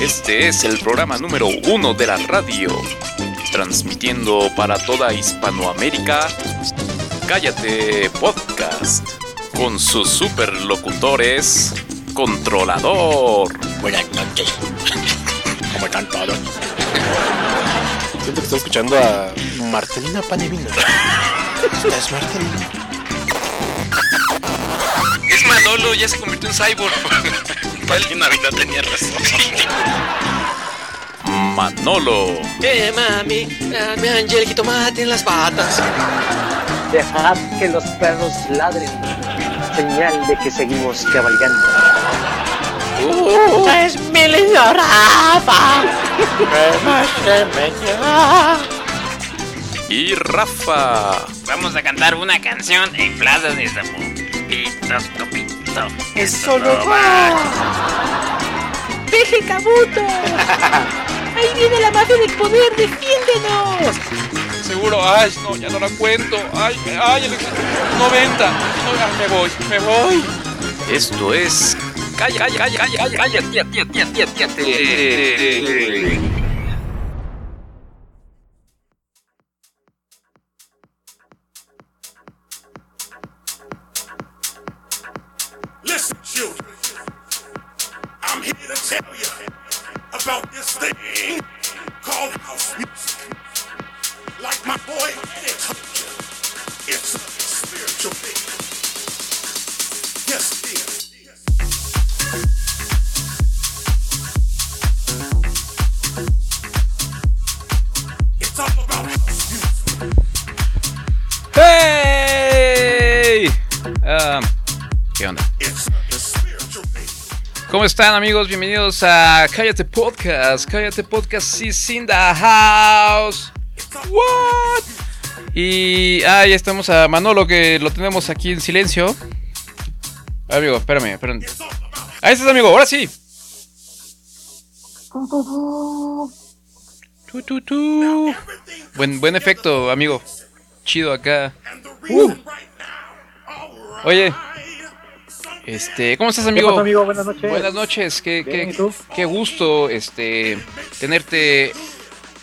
Este es el programa número uno de la radio, transmitiendo para toda Hispanoamérica. Cállate Podcast, con sus superlocutores, Controlador. Buenas noches. ¿Cómo están todos? Siento que estoy escuchando a Marcelina Panevino. ¿Es Marcelina? Es Manolo, ya se convirtió en cyborg. Navidad tenía razón. Manolo. Eh, mami, dame Angel jitomate en las patas. Dejad que los perros ladren, señal de que seguimos cabalgando. es mi lindo Rafa. Y Rafa. Vamos a cantar una canción en Plaza de Zapopitos, Es solo va. Peje Cabuto. Ahí viene la mafia del poder, defiéndenos. Seguro, ay, no, ya no la cuento. Ay, ay, el 90. No, ay, me voy, me voy. Esto es. Calla, calla, calla, calla, calla, calla, tía, tía, tía, thing called house music. Like my boy it's a spiritual thing. Yes, it is. ¡Hey! Ah, ¿Qué onda? ¿Cómo están amigos? Bienvenidos a Cállate Podcast. Cállate Podcast is in the house. What? Y ah, ya estamos a Manolo que lo tenemos aquí en silencio. Amigo, espérame, espérame. Ahí estás, amigo, ahora sí. Buen, buen efecto, amigo. Chido acá. Right. Oye, este, ¿cómo estás, amigo? pasó, amigo? Buenas noches. Buenas noches, qué, Bien, qué- qué gusto este tenerte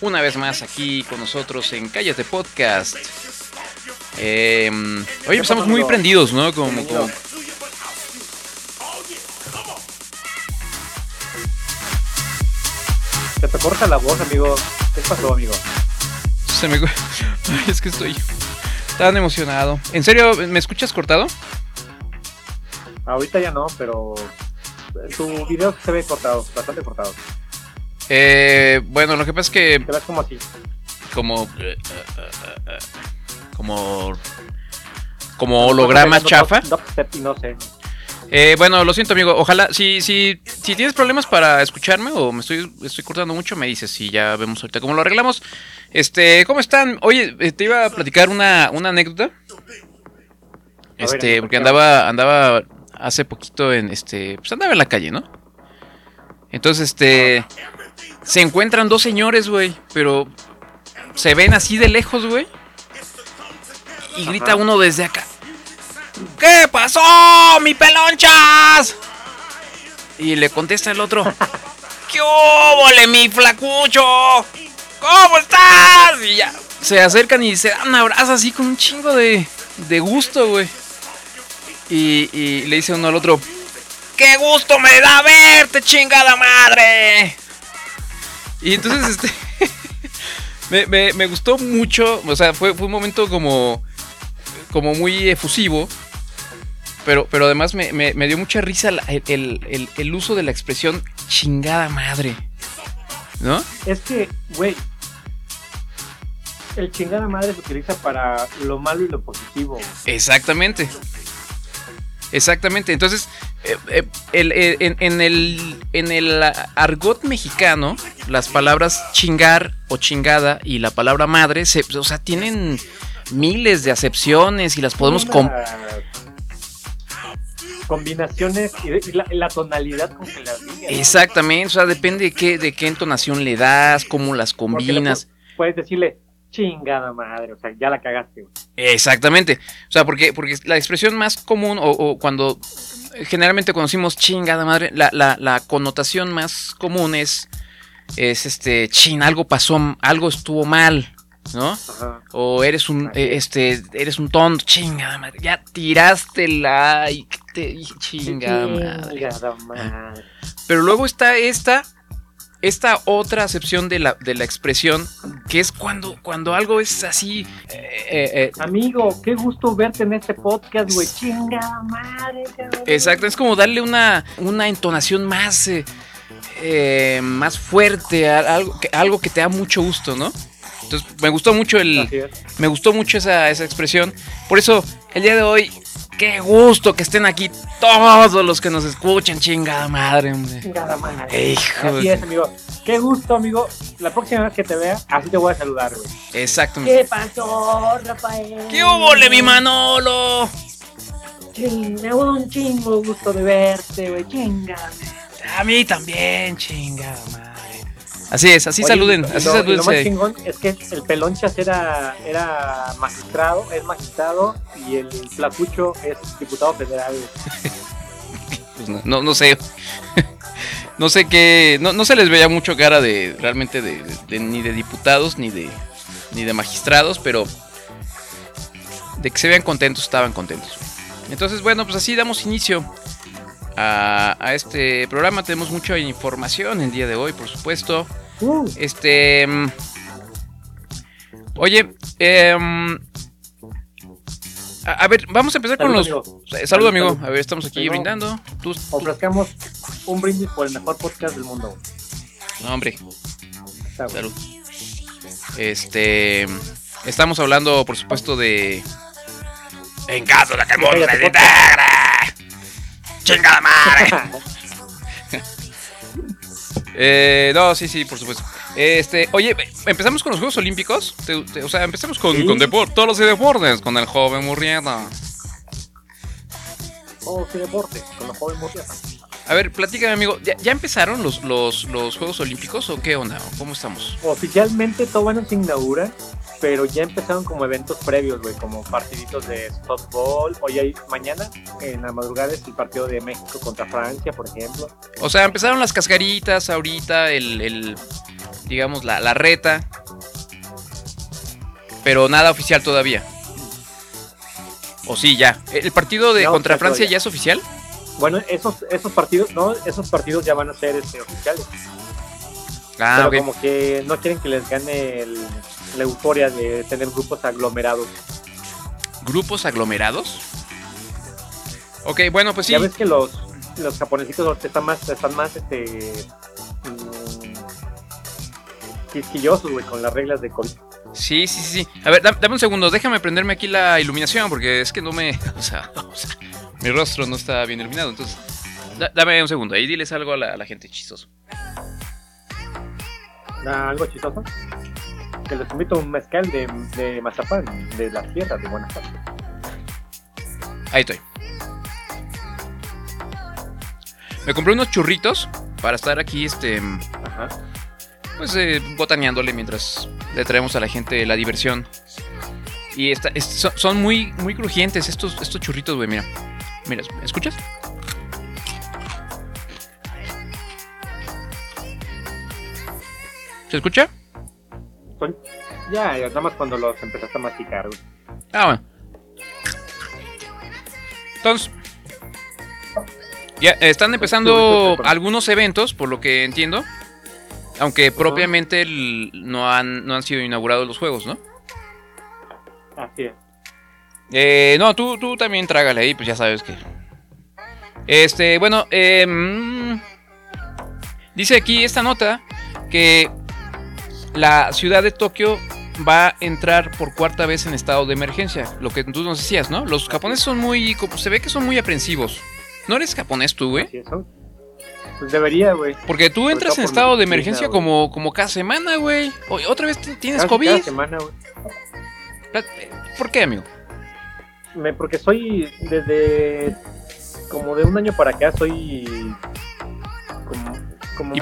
una vez más aquí con nosotros en Cállate Podcast. Eh, hoy pasó, muy prendidos, ¿no? Como, como- Se te corta la voz, amigo. ¿Qué pasó, amigo? se me... Ay, es que estoy tan emocionado. ¿En serio, me escuchas cortado? Ahorita ya no, pero tu video se ve cortado, bastante cortado. Eh, bueno, lo que pasa es que Te ves como así. como eh, eh, eh, como como holograma chafa. Y no sé. Eh, bueno, lo siento, amigo. Ojalá, si, si, si tienes problemas para escucharme o me estoy, estoy cortando mucho, me dices y ya vemos ahorita cómo lo arreglamos. Este, ¿cómo están? Oye, te iba a platicar una, una anécdota. Este, porque andaba, andaba hace poquito en este, pues andaba en la calle, ¿no? Entonces, este, se encuentran dos señores, güey, pero se ven así de lejos, güey. Y grita Ajá. uno desde acá. ¿Qué pasó, mi pelonchas? Y le contesta el otro. ¿Qué óvole, mi flacucho? ¿Cómo estás? Y ya se acercan y se dan un abrazo así con un chingo de, de gusto, güey. Y, y le dice uno al otro. ¡Qué gusto me da verte, chingada madre! Y entonces, este. me, me- me gustó mucho. O sea, fue, fue un momento como. Como muy efusivo. Pero, pero además me, me- me dio mucha risa el- el- el uso de la expresión chingada madre. ¿No? Es que, güey, el chingada madre se utiliza para lo malo y lo positivo. Exactamente. Exactamente. Entonces, eh, eh, el- eh, en, en el, en el argot mexicano, las palabras chingar o chingada y la palabra madre, se, o sea, tienen miles de acepciones y las podemos... Com- Combinaciones y, la, y la tonalidad con que las digas. Exactamente, o sea, depende de qué, de qué entonación le das, cómo las combinas. pu- Puedes decirle chingada madre, o sea, ya la cagaste. güey. Exactamente. O sea, porque, porque la expresión más común, o, o cuando generalmente conocimos chingada madre, la, la, la connotación más común es, es este, chin, algo pasó, algo estuvo mal, ¿no? Ajá. O eres un, eh, este, eres un tonto, chingada madre, ya tiraste la y te y chingada madre. Chingada madre. Pero luego está esta, esta otra acepción de la, de la expresión, que es cuando, cuando algo es así, eh, eh, eh, Amigo, qué gusto verte en este podcast, güey. Chingada madre. Exacto, es como darle una, una entonación más, eh, eh, más fuerte, a algo que, algo que te da mucho gusto, ¿no? Entonces me gustó mucho el, me gustó mucho esa, esa expresión. Por eso el día de hoy, qué gusto que estén aquí todos los que nos escuchan, chingada madre, hombre. Chingada madre. Hijo, Así es, amigo. Qué gusto, amigo. La próxima vez que te vea, así te voy a saludar, güey. exacto. ¿Qué pasó, Rafael? ¿Qué hubo, mi Manolo? Ching, me da un chingo gusto de verte, güey. Chinga. A mí también, chingada madre. Así es, así Oye, saluden, así lo, y lo más saluden. chingón es que el pelonchas era, era magistrado, es magistrado, y el flacucho es diputado federal. Pues no, no, no sé. no sé qué. No, no se les veía mucho cara de realmente de, de- de- ni de diputados ni de ni de magistrados, pero de que se vean contentos, estaban contentos. Entonces, bueno, pues así damos inicio a, a este programa. Tenemos mucha información el día de hoy, por supuesto. Uh, Este. mm, Oye, em, a, a ver, vamos a empezar con los. amigo. Eh, Salud, amigo. Salud. A ver, estamos aquí brindando. Tú, tú- ofrezcamos un brindis por el mejor podcast del mundo. No, hombre, salud. Este. Estamos hablando, por supuesto, de. En caso de que Chingada madre. Eh, no, sí, sí, por supuesto. Este, oye, empezamos con los Juegos Olímpicos. Te- te- o sea, empezamos con, Sí. con depor- todos los deportes, con el joven Murrieta. Oh, qué deporte, con los jóvenes Murrieta. A ver, platícame, amigo. ¿Ya, ya empezaron los, los, los Juegos Olímpicos o qué onda? ¿O ¿Cómo estamos? Oficialmente todavía no se inaugura, pero ya empezaron como eventos previos, güey, como partiditos de softball. Hoy hay mañana, en la madrugada, es el partido de México contra Francia, por ejemplo. O sea, empezaron las cascaritas ahorita, el, el digamos, la, la reta. Pero nada oficial todavía. O sí, ya. ¿El partido de No, contra ya Francia todavía. ya es oficial? Bueno, esos, esos partidos, no, esos partidos ya van a ser este, oficiales. Ah, pero como que no quieren que les gane el- la euforia de tener grupos aglomerados. ¿Grupos aglomerados? Ok, bueno, pues sí. Ya ves que los, los japonesitos están más, están más este mm, quisquillosos, güey, con las reglas de COVID. Sí, sí, sí. A ver, dame, dame un segundo. Déjame prenderme aquí la iluminación porque es que no me... O sea, o sea, mi rostro no está bien iluminado. Entonces, da- dame un segundo. Ahí diles algo a la, a la gente chistoso. Algo chistoso. Que les invito a un mezcal de, de Mazapán, de las tierras de Guanajuato. Ahí estoy. Me compré unos churritos para estar aquí, este, Ajá. pues, eh, botaneándole mientras le traemos a la gente la diversión. Y esta- es- son, son muy, muy crujientes estos, estos churritos, güey, mira. Mira, ¿escuchas? ¿Se escucha? Son- ya, ya, nada más cuando los empezaste a masticar, güey. Ah, bueno. Entonces, ya están empezando algunos eventos, por lo que entiendo. Aunque propiamente el- no, han, no han sido inaugurados los juegos, ¿no? Así es. Eh, no, tú, tú también trágale ahí, pues ya sabes que. Este, bueno, eh, dice aquí esta nota que la ciudad de Tokio va a entrar por cuarta vez en estado de emergencia. Lo que tú nos decías, ¿no? Los japoneses son muy. se ve que son muy aprensivos. ¿No eres japonés tú, güey? Pues debería, güey. Porque tú entras en estado de emergencia como, como cada semana, güey. ¿Otra vez tienes COVID? Cada semana, güey. ¿Por qué, amigo? Me- porque soy desde como de un año para acá soy como, como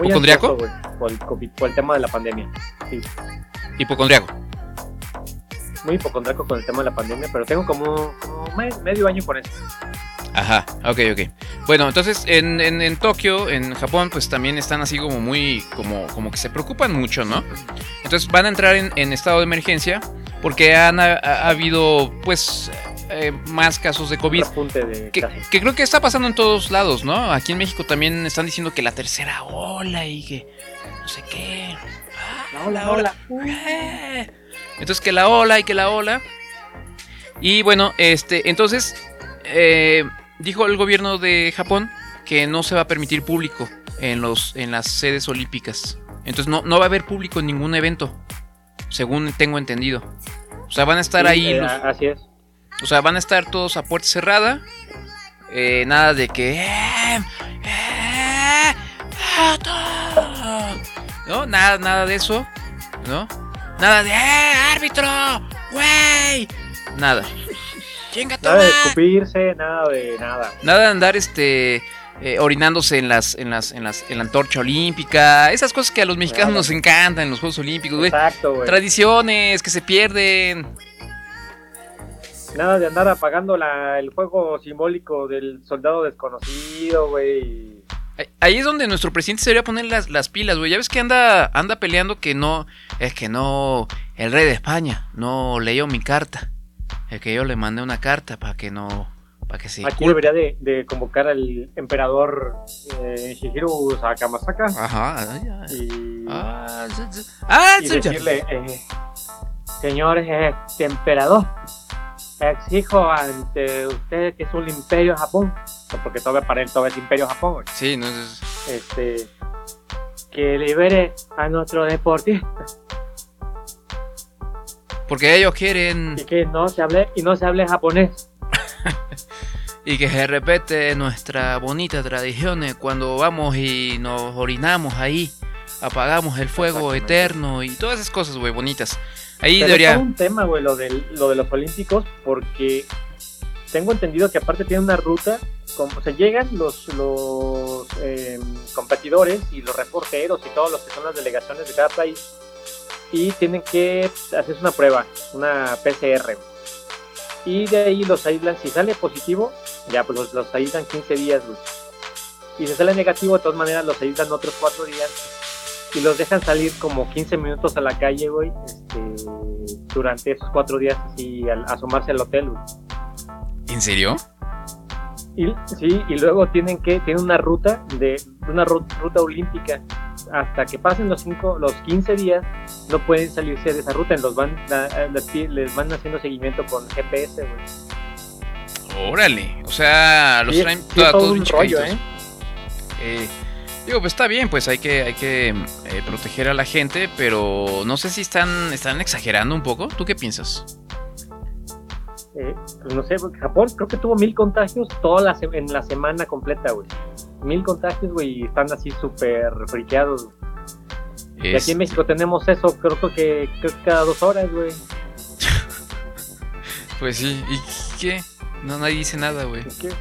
por el COVID, por el tema de la pandemia. Sí. Hipocondriaco. muy hipocondriaco con el tema de la pandemia, pero tengo como, como me- medio año con eso. Ajá, ok, ok. Bueno, entonces en, en, en Tokio, en Japón, pues también están así como muy, como, como que se preocupan mucho, ¿no? Entonces van a entrar en, en estado de emergencia porque han ha, ha habido, pues, eh, más casos de COVID. De Que, creo que está pasando en todos lados, ¿no? Aquí en México también están diciendo que la tercera ola y que no sé qué. Ah, La ola, la ola. eh. Entonces que la ola y que la ola. Y bueno, este, entonces eh, dijo el gobierno de Japón que no se va a permitir público en los en las sedes olímpicas. Entonces no, no va a haber público en ningún evento, según tengo entendido. O sea, van a estar Sí, ahí eh, los, Así es. O sea, van a estar todos a puerta cerrada. Eh, nada de que. "Eh, eh, auto". ¿No? Nada, nada de eso. ¿No? Nada de. ¡Eh, árbitro! ¡Güey! Nada. Nada de escupirse, nada de nada. Nada de andar este. eh, orinándose en las, en las, en las, en la antorcha olímpica. Esas cosas que a los mexicanos nos encantan en los Juegos Olímpicos, güey. Exacto, güey. Tradiciones que se pierden. Nada de andar apagando la, el fuego simbólico del soldado desconocido, güey. Ahí- es donde nuestro presidente se debería poner las, las pilas, güey. Ya ves que anda, anda peleando que no, es que no, el rey de España no leyó mi carta. Es que yo le mandé una carta para que no, para que se Aquí debería de, de convocar al emperador eh, Shigeru Sakamasaka Ajá, ay. y, Ah, sí, sí. Ah, y sí, ya. decirle, eh, señor este emperador, exijo ante usted que es un imperio Japón, porque todavía para él todavía es imperio Japón. Sí, no es- este, que libere a nuestro deportista porque ellos quieren y que no se hable y no se hable japonés. y que se respete nuestra bonita tradición eh, cuando vamos y nos orinamos ahí, apagamos el fuego eterno y todas esas cosas, güey, bonitas. Ahí Pero es debería todo un tema, güey, lo, del, lo de los olímpicos, porque tengo entendido que aparte tiene una ruta, como se llegan los, los eh, competidores y los reporteros y todos los que son las delegaciones de cada país y tienen que hacerse una prueba, una PCR. Y de ahí los aíslan, si sale positivo, ya pues los, los aíslan 15 días, güey. Y si sale negativo, de todas maneras los aíslan otros 4 días y los dejan salir como 15 minutos a la calle, güey, este, durante esos cuatro días y al asomarse al hotel, güey. ¿En serio? Y, sí, y luego tienen que, tienen una ruta de, una ru- ruta olímpica. Hasta que pasen los cinco, los 15 días, no pueden salirse de esa ruta. Los van, les, van haciendo seguimiento con GPS, güey. Órale, o sea, los Sí, traen sí, todo todos un rollo, checaditos. Eh, digo, pues está bien, pues hay que, hay que eh, proteger a la gente, pero no sé si están, están exagerando un poco. ¿Tú qué piensas? Eh, pues no sé, Japón creo que tuvo mil contagios toda la se- en la semana completa, güey. Mil contagios, güey, y están así súper friqueados. Y aquí en México tenemos eso, creo que, creo que cada dos horas, güey. Pues sí, ¿y qué? No, nadie dice nada, güey. Que-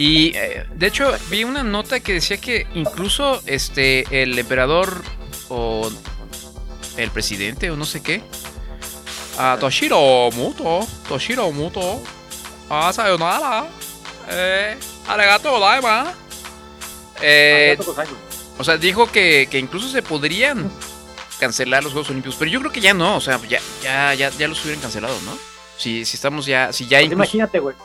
Y eh, de hecho vi una nota que decía que incluso este el emperador o el presidente o no sé qué, Toshiro Muto, Toshiro Muto, a sayonara, eh, arigato gozaima. Eh, Ah, o sea, dijo que, que incluso se podrían cancelar los Juegos Olímpicos, pero yo creo que ya no, o sea, ya, ya, ya, ya los hubieran cancelado, ¿no? Si, si estamos ya, si ya Pues incluso... imagínate, güey.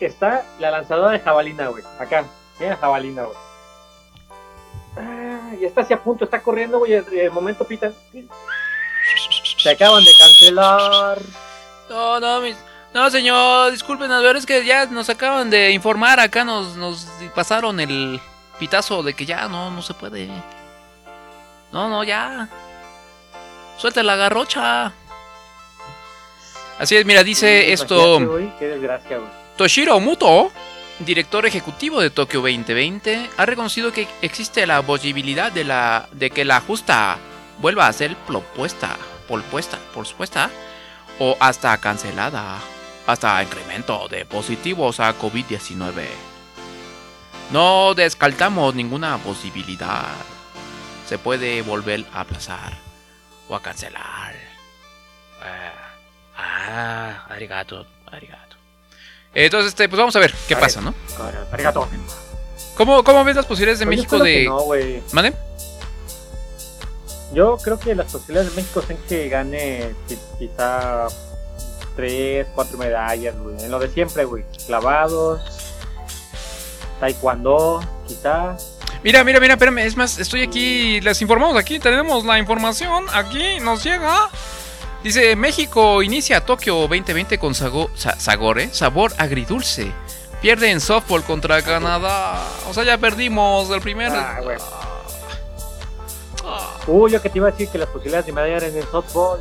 Está la lanzadora de jabalina, güey. Acá. Mira jabalina, güey. Ah, y está así a punto, está corriendo, güey. El, momento pita. Se acaban de cancelar. No, no, mis- no, señor, disculpen, a ver, es que ya nos acaban de informar, acá nos, nos pasaron el pitazo de que ya no, no se puede. No, no, ya. Suelta la garrocha. Así es, mira, dice esto Imagínate, güey, Qué desgracia, güey. Toshiro Muto, director ejecutivo de Tokio 2020, ha reconocido que existe la posibilidad de, la, de que la justa vuelva a ser propuesta, propuesta, por supuesta, o hasta cancelada, hasta incremento de positivos a COVID-19. No descartamos ninguna posibilidad. Se puede volver a aplazar o a cancelar. Ah, ah, arigato, arigato. Entonces, este, pues vamos a ver qué A pasa, ver. ¿no? Arigato. ¿Cómo, ¿Cómo ves las posibilidades de Pues yo México espero que de. No, güey. ¿Mande? Yo creo que las posibilidades de México son que gane qui- quizá tres, cuatro medallas, güey. En lo de siempre, güey. Clavados, taekwondo, quizá. Mira, mira, mira, espérame. Es más, estoy aquí. Les informamos aquí. Tenemos la información. Aquí nos llega. Dice: México inicia Tokio 2020 con sago- sa- sabor, ¿eh? Sabor agridulce. Pierde en softball contra Canadá. O sea, ya perdimos el primer. Ah, güey. Uy, yo que te iba a decir que las posibilidades de medalla eran en softball.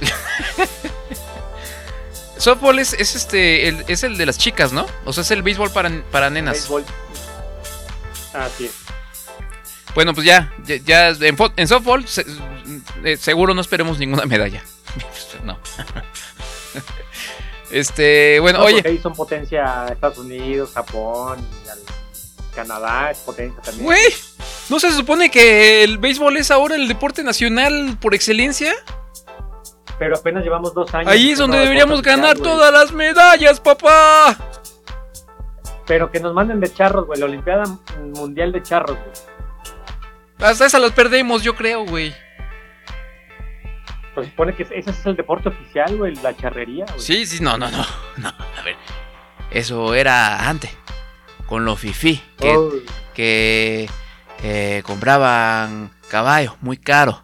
Softball es, es este el, es el de las chicas, ¿no? O sea, es el béisbol para, para nenas. Béisbol. Así es. Bueno, pues ya, ya, ya en, softball se- eh, seguro no esperemos ninguna medalla. no. este, bueno, No, oye, ahí son potencia Estados Unidos, Japón, Canadá es potencia también. güey, ¿no se supone que el béisbol es ahora el deporte nacional por excelencia? Pero apenas llevamos dos años. Ahí es donde deberíamos ganar todas las medallas, papá. Pero que nos manden de charros, güey. La Olimpiada Mundial de Charros, güey. Hasta esas las perdemos, yo creo, güey. Pues supone que ese es el deporte oficial, güey. La charrería, güey. Sí, sí, no, no, no, no, a ver. Eso era antes, con los fifí, que que eh, compraban caballos muy caros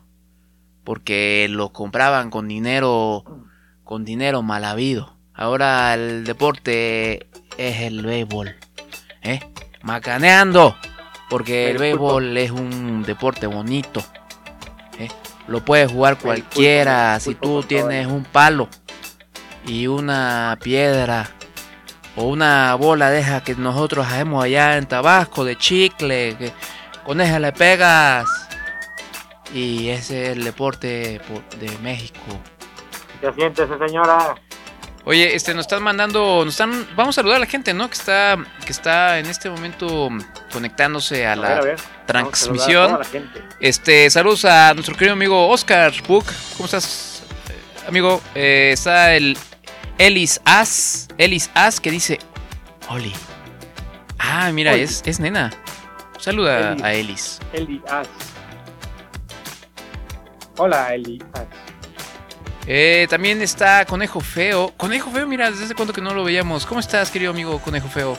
porque los compraban con dinero con dinero mal habido. Ahora el deporte es el béisbol, ¿eh? Macaneando, porque el béisbol es un deporte bonito. Lo puede jugar cualquiera el si tú tienes un palo y una piedra o una bola de esa que nosotros hacemos allá en Tabasco de chicle, que con esa le pegas. Y ese es el deporte po- de México. Ya siéntese, señora. Oye, este nos están mandando, nos están, vamos a saludar a la gente, ¿no? Que está, que está en este momento conectándose a la a ver. Transmisión. la gente. Este, saludos a nuestro querido amigo Oscar Book. ¿Cómo estás, eh, amigo? Eh, está el Elis As, Elis As que dice, Oli. Ah, mira, Oli. es, es nena. Saluda Eli. a Elis. Eli As. Hola, Eli As. Eh, también está Conejo Feo. Conejo Feo, mira, desde cuánto que no lo veíamos. ¿Cómo estás, querido amigo Conejo Feo?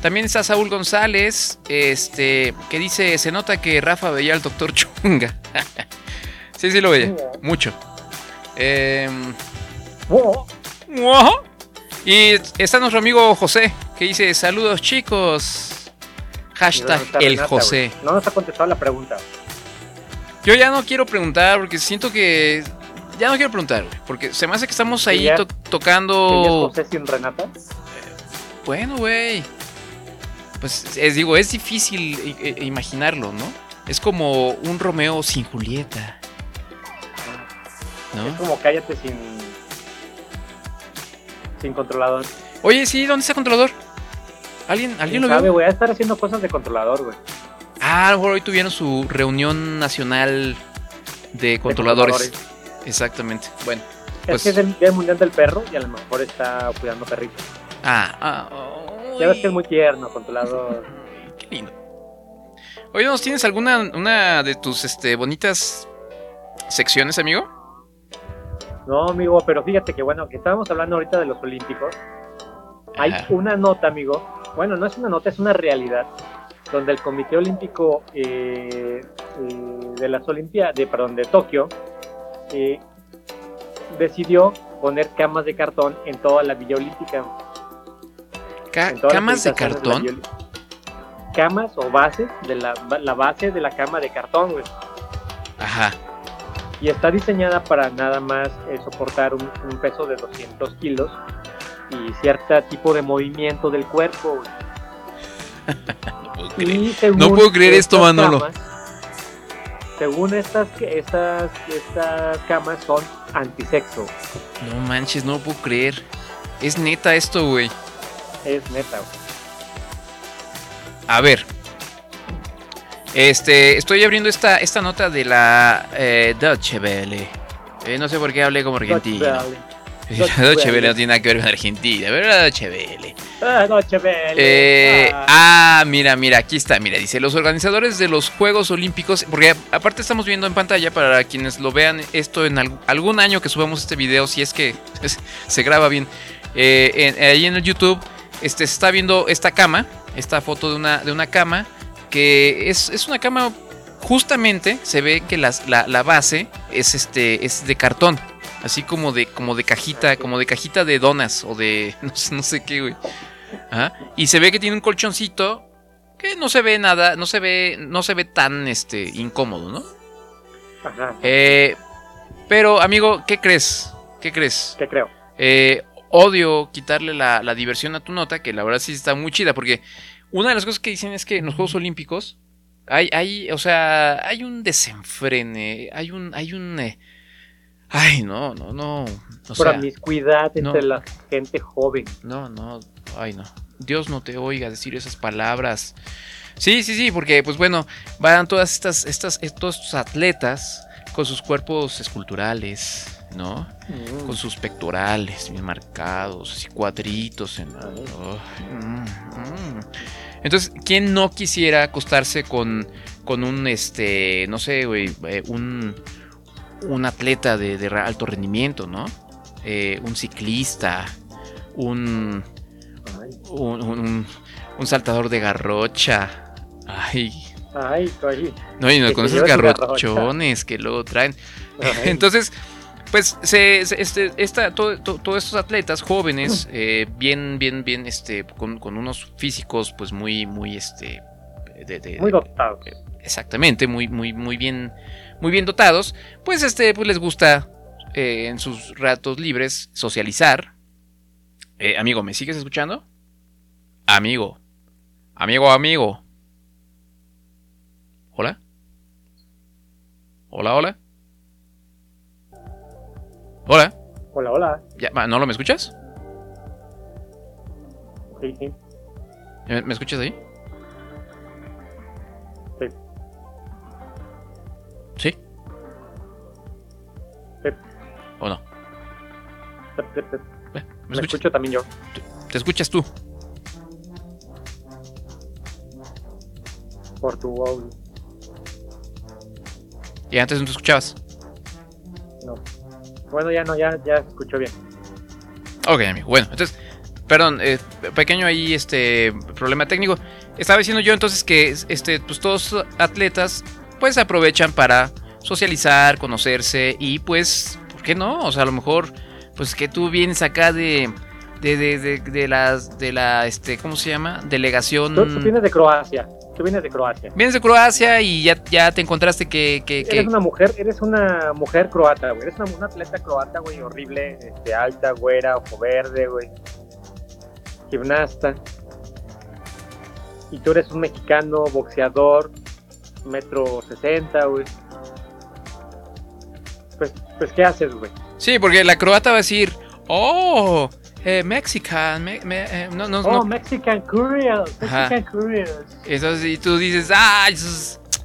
También está Saúl González, este, que dice, se nota que Rafa veía al doctor Chunga. sí, sí lo veía, mucho. Ujú. Y está nuestro amigo José, que dice, saludos chicos. Hashtag ¿Dónde está el José. No nos ha contestado la pregunta. Yo ya no quiero preguntar porque siento que... Ya no quiero preguntar, güey, porque se me hace que estamos ahí ya- to- ¿Quién es tocando... José sin Renata? Bueno, güey. Pues es, digo, es difícil imaginarlo, ¿no? Es como un Romeo sin Julieta. Es ¿No? como cállate sin. Sin controlador. Oye, sí, ¿dónde está controlador? ¿Alguien, ¿alguien ¿Quién lo sabe, vio? Voy a estar haciendo cosas de controlador, güey. Ah, a lo mejor hoy tuvieron su reunión nacional de controladores. Exactamente. Bueno, pues. Es que es el Día Mundial del Perro y a lo mejor está cuidando perritos. Ah, ah, Ya ves que es uy, muy tierno, controlador. Qué lindo. Oye, ¿nos tienes alguna una de tus este, bonitas secciones, amigo? No, amigo, pero fíjate que bueno, que estábamos hablando ahorita de los Olímpicos. Hay una nota, amigo. Bueno, no es una nota, es una realidad. Donde el Comité Olímpico eh, eh, de las Olimpiadas, de, perdón, de Tokio, decidió poner camas de cartón en toda la Villa Olímpica. Ca- ¿Camas de cartón? Camas o bases de la, la base de la cama de cartón, güey. Ajá. y está diseñada para nada más eh, soportar un, un peso de 200 kilos y cierto tipo de movimiento del cuerpo. güey. No puedo creer. No puedo creer esto, Manolo. camas, según estas, estas, estas camas son antisexo. No manches, no lo puedo creer. Es neta esto, güey. Es neta. güey. A ver. Este, estoy abriendo esta, esta nota de la eh, Deutsche Welle. Eh, no sé por qué hablé como argentino. Deutsche Welle no tiene nada que ver con Argentina, Welle. Ah, Deutsche Welle. Eh, Ah. ah, mira, mira, aquí está, mira, dice, los organizadores de los Juegos Olímpicos, porque aparte estamos viendo en pantalla para quienes lo vean esto en al- algún año que subamos este video, si es que se graba bien, eh, en- ahí en el YouTube, este, se está viendo esta cama, esta foto de una, de una cama, que es, es una cama, justamente se ve que las- la, la base es, este, es de cartón. Así como de, como de cajita, como de cajita de donas o de no sé, no sé qué, güey. Ajá. Y se ve que tiene un colchoncito que no se ve nada, no se ve, no se ve tan este incómodo, ¿no? Ajá, Eh, pero, amigo, ¿qué crees? ¿Qué crees? ¿qué creo? Eh, odio quitarle la, la diversión a tu nota, que la verdad sí está muy chida, porque una de las cosas que dicen es que en los Juegos Olímpicos hay, hay, o sea, hay un desenfrene, hay un, hay un, eh, ay, no, no, no, o sea, Promiscuidad no. entre la gente joven. no, no, ay, no, Dios no te oiga decir esas palabras. Sí, sí, sí, porque, pues bueno, van todas estas, estas, estos estos atletas con sus cuerpos esculturales, ¿no? Mm. con sus pectorales bien marcados, así cuadritos en mm, mm. Entonces, ¿quién no quisiera acostarse con, con un este, no sé, güey, eh, un un atleta de, de alto rendimiento, ¿no? Eh, un ciclista, un, un, un- un saltador de garrocha. Ay, ay, no, y no, con esos garrochones que luego traen. ay. Entonces, pues se, se- este, esta, todo- to- todos estos atletas jóvenes, eh, bien, bien, bien, este, con, con unos físicos, pues muy, muy, este, de- de- Muy dotado. exactamente, muy, muy, muy bien, muy bien dotados, pues este, pues les gusta eh, en sus ratos libres socializar. Eh, amigo, ¿me sigues escuchando? Amigo, amigo, amigo. Hola. Hola, hola. Hola. Hola, hola. Ya, ¿No lo me escuchas? Sí, sí. ¿Me, me escuchas ahí? Sí. ¿Sí? Sí. ¿O no? Tep, tep. Eh, ¿Me escucho también yo. ¿Te escuchas tú? Por tu audio. Y antes no te escuchabas. No. Bueno, ya no, ya, ya escuchó bien. Ok, amigo. Bueno, entonces, perdón, eh, pequeño ahí este problema técnico. Estaba diciendo yo entonces que este, pues todos atletas pues aprovechan para socializar, conocerse y pues, ¿por qué no? O sea, a lo mejor, pues que tú vienes acá de de, de, de, de las de la este, ¿cómo se llama? Delegación. Tú, tú vienes de Croacia. Tú vienes de Croacia. Vienes de Croacia y ya, ya te encontraste que, que, que- Eres una mujer, eres una mujer croata, güey. Eres una, una atleta croata, güey, horrible, este, alta, güera, ojo verde, güey. Gimnasta. Y tú eres un mexicano, boxeador, metro sesenta, güey. Pues, pues, ¿qué haces, güey? Sí, porque la croata va a decir, oh, eh, Mexican, me- me- eh, no, no, Oh, no. Mexican Ajá. Mexican. Entonces, y tú dices, ay,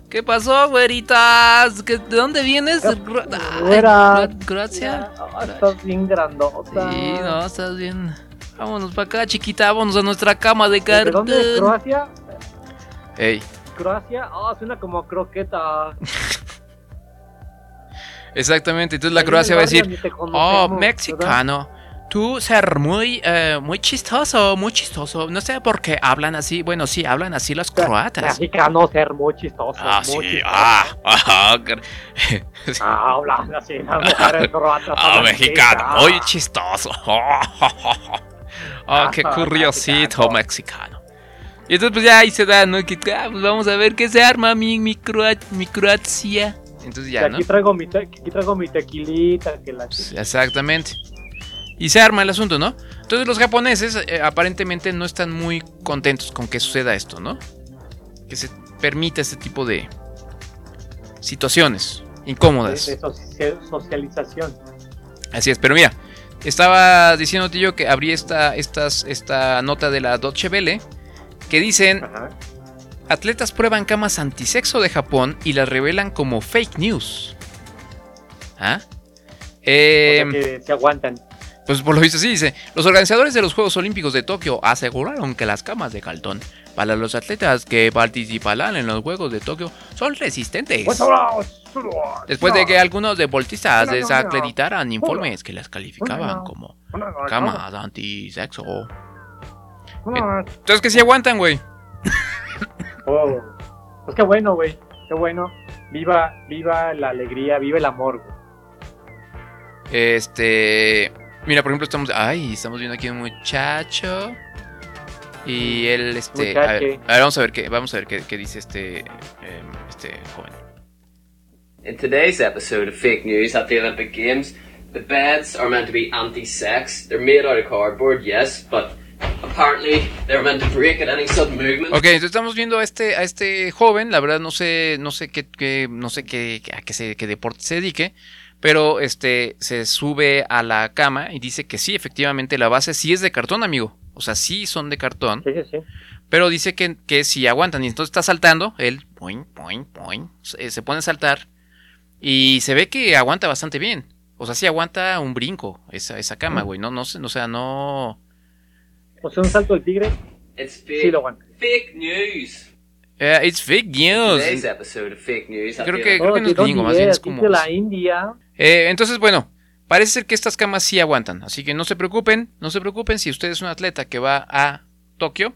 ¿qué pasó, güeritas? ¿Qué- ¿De dónde vienes? Güera. Ah, estás bien grandota. Sí, no, estás bien. Vámonos para acá, chiquita, vámonos a nuestra cama de ¿De cartón. dónde? ¿Croacia? Ey, Croacia, ah, suena como croqueta. exactamente. Entonces la Croacia va a decir, oh, ¿verdad? Tú ser muy, eh, muy chistoso, muy chistoso. No sé por qué hablan así. Bueno, sí, hablan así los croatas. Mexicano ser muy chistoso. Ah, muy sí, chistoso. ah, gr- Ah, hablan así, las mujeres croatas. Ah, mexicano, así, muy ah. chistoso. Ah, qué Ah, curiosito mexicano. Y entonces pues ya ahí se da, ¿no? Que ah, pues, vamos a ver qué se arma mi, mi, Croat- mi Croacia. Entonces ya, ¿no? Aquí traigo mi, te- aquí traigo mi tequilita, que la Pues, Exactamente. Y se arma el asunto, ¿no? Entonces los japoneses eh, aparentemente no están muy contentos con que suceda esto, ¿no? Que se permita este tipo de situaciones incómodas. de soci- socialización. Así es, pero mira, estaba diciéndote yo que abrí esta, estas, esta nota de la Deutsche Welle que dicen Ajá. atletas prueban camas antisexo de Japón y las revelan como fake news. ¿Ah? Eh, O sea que se aguantan. Pues por lo visto sí dice, los organizadores de los Juegos Olímpicos de Tokio aseguraron que las camas de cartón para los atletas que participarán en los Juegos de Tokio son resistentes. Después de que algunos deportistas desacreditaran informes que las calificaban como camas antisexo. Entonces que sí aguantan, güey. Oh. Pues qué bueno, güey. Qué bueno. Viva, viva la alegría, viva el amor. güey. Este. Mira, por ejemplo, estamos. Ay, estamos viendo aquí un muchacho. Y él, este. A ver, a ver, vamos a ver qué, vamos a ver qué, qué dice este. em, este joven. In today's episode of Fake News at the Olympic Games, the beds are meant to be anti sex. They're made out of cardboard, yes, but apparently they're meant to break at any sudden movement. Ok, entonces estamos viendo a este, a este joven. La verdad no sé, no sé qué, qué- no sé qué, a qué, se, qué deporte se dedique. Pero este se sube a la cama y dice que sí, efectivamente la base sí es de cartón, amigo. O sea, sí son de cartón. Sí, sí, sí. Pero dice que, que si aguantan. Y entonces está saltando. Él, poing, poing, poing, se, se pone a saltar. Y se ve que aguanta bastante bien. O sea, sí aguanta un brinco esa, esa cama, güey. No, no, sé, o sea, no. O sea, un salto del tigre, It's sí fake, lo aguanta. fake news. Eh, it's fake news. Today's episode of Fake News Creo que- Olympic que no es gringo, ¿de más bien es como- la India. Eh, entonces, bueno, parece ser que estas camas sí aguantan. Así que no se preocupen, no se preocupen si usted es un atleta que va a Tokio.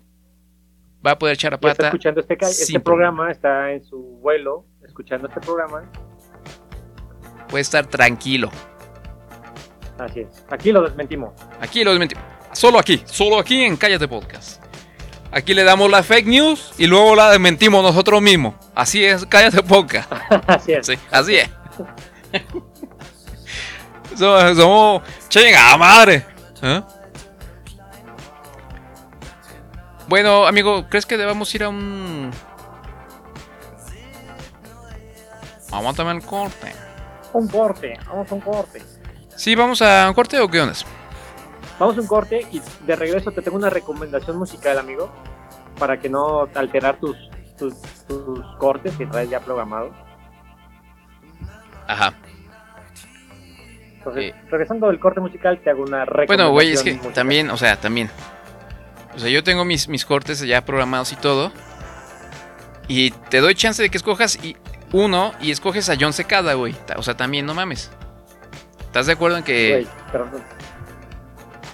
Va a poder echar a Y está pata. escuchando este, este programa, está en su vuelo escuchando este programa. Puede estar tranquilo. Así es. Aquí lo desmentimos. Aquí lo desmentimos. Solo aquí, solo aquí en Cállate Podcast. Aquí le damos la fake news y luego la desmentimos nosotros mismos. Así es, Cállate Podcast. Así es. Sí, así es. somos, somos chinga madre. ¿Eh? Bueno, amigo, ¿crees que debamos ir a un. Aguántame el corte. Un corte, vamos a un corte. Sí, vamos a un corte o qué onda? Vamos a un corte y de regreso te tengo una recomendación musical, amigo, para que no alterar tus, tus, tus cortes que traes ya programados. Ajá. Entonces, Eh. regresando del corte musical, te hago una recomendación Bueno, güey, es que musical. también, o sea, también. O sea, yo tengo mis, mis cortes ya programados y todo. Y te doy chance de que escojas y uno y escoges a John Secada, güey. O sea, también, no mames. ¿Estás de acuerdo en que.? Güey, pero no-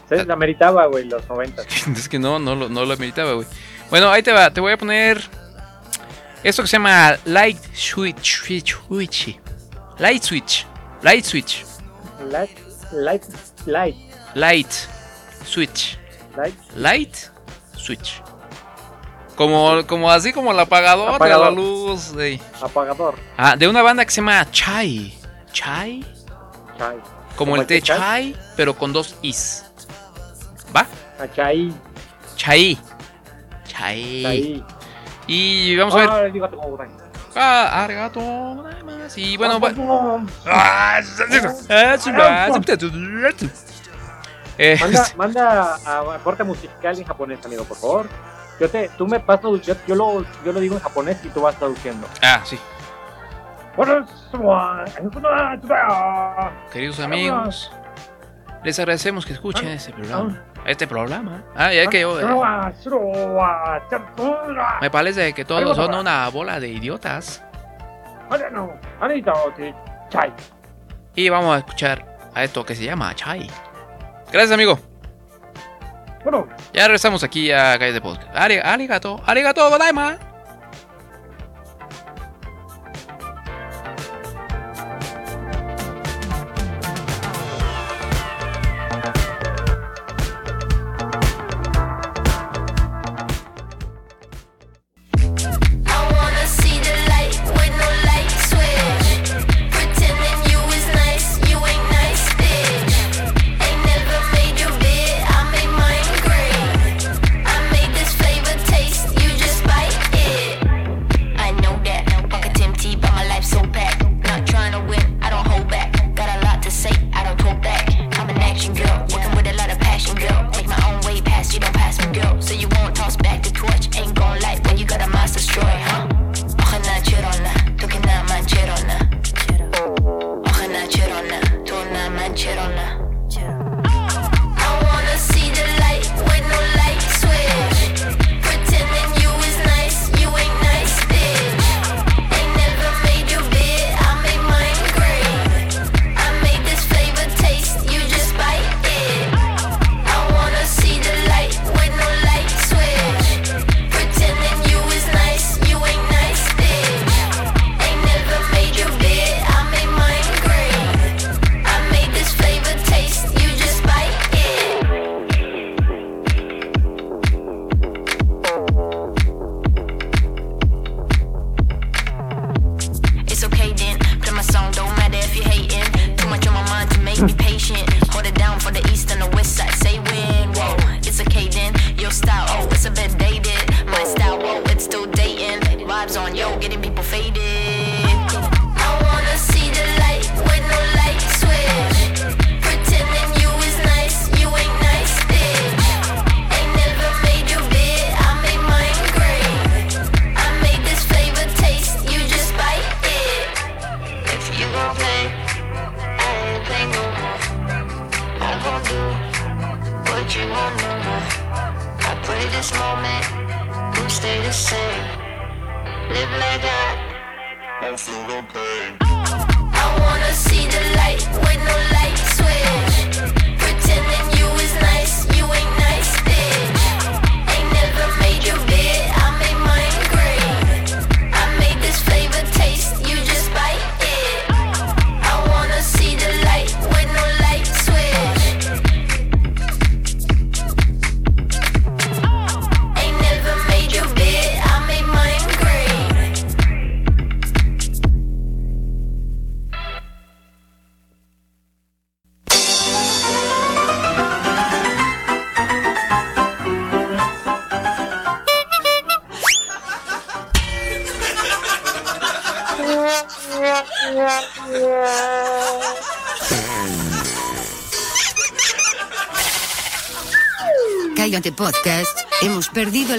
Se la meritaba, güey, los 90. es que no, no, lo- no lo meritaba, güey. Bueno, ahí te va. Te voy a poner. Esto que se llama Light Switch. Switch. Switch. Light Switch. Light Switch. Light, light, light, Light Switch. light. Light Switch. Como, como así como el apagador, de la luz. De, Apagador. ah, de una banda que se llama Chai. Chai. Chai. Como el té chai? Chai, pero con dos is. ¿Va? Achai. Chai. Chai. Chai. Y vamos a ver. Ah, digo, Ah, arigato. Y bueno, va- Manda, Eh, manda a, a corte musical en japonés, amigo, por favor. Yo te, tú me pasas, yo, yo lo, yo lo digo en japonés y tú vas traduciendo. Ah, sí. Queridos amigos, les agradecemos que escuchen este programa. Este programa. Ah, ya que yo, eh, me parece que todos son una bola de idiotas. Y vamos a escuchar a esto que se llama Chai. Gracias, amigo. Bueno, Ya regresamos aquí a Calle de Podcast. Ari- Arigato, arigato, godaima.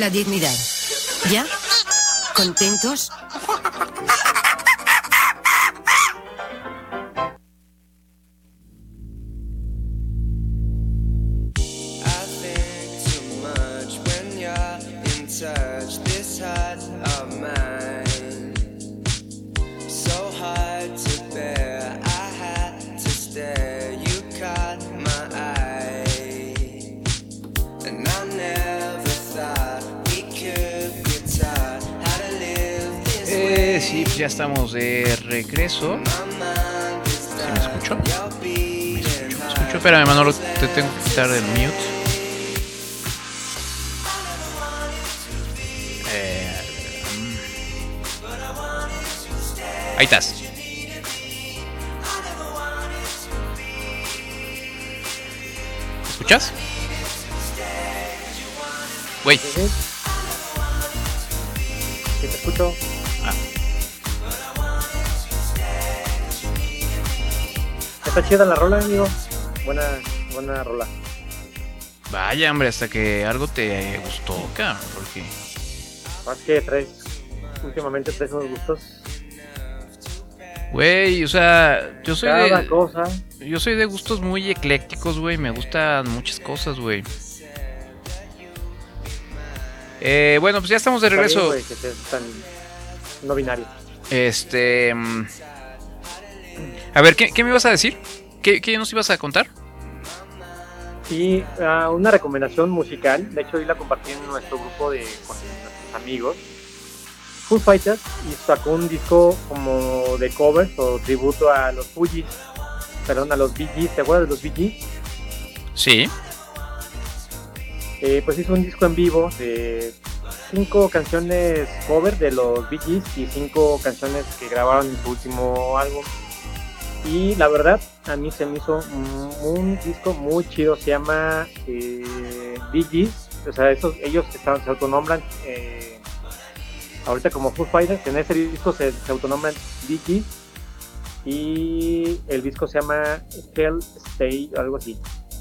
La dignidad. ¿Ya? ¿Contentos? Regreso. ¿Sí me escucho? Me escucho, me escucho. Espérame, Manolo, te tengo que quitar el mute. Eh, mm. ahí estás. ¿Me escuchas? Güey. Está chida la rola, amigo. Buena, buena rola. Vaya, hombre, hasta que algo te gustó, cabrón, porque... Más que traes, últimamente traes unos gustos. Güey, o sea, yo soy Cada de... cosa. Yo soy de gustos muy eclécticos, güey. Me gustan muchas cosas, güey. Eh, bueno, pues ya estamos de bien, regreso. que tan no binario. Este. A ver, ¿qué, qué me ibas a decir? ¿Qué, qué nos ibas a contar? Y ah, una recomendación musical, de hecho hoy la compartí en nuestro grupo de con nuestros amigos. Foo Fighters y sacó un disco como de covers o tributo a los Fugees, perdón, a los Gees, ¿te acuerdas de los Gees? Sí. Eh, pues hizo un disco en vivo de cinco canciones cover de los Gees y cinco canciones que grabaron en su último álbum. Y la verdad, a mí se me hizo un, un disco muy chido, se llama eh, o sea, esos, ellos están- se autonombran eh, ahorita como Foo Fighters, en ese disco se, se autonombran Gees y el disco se llama Hell Stay, algo así.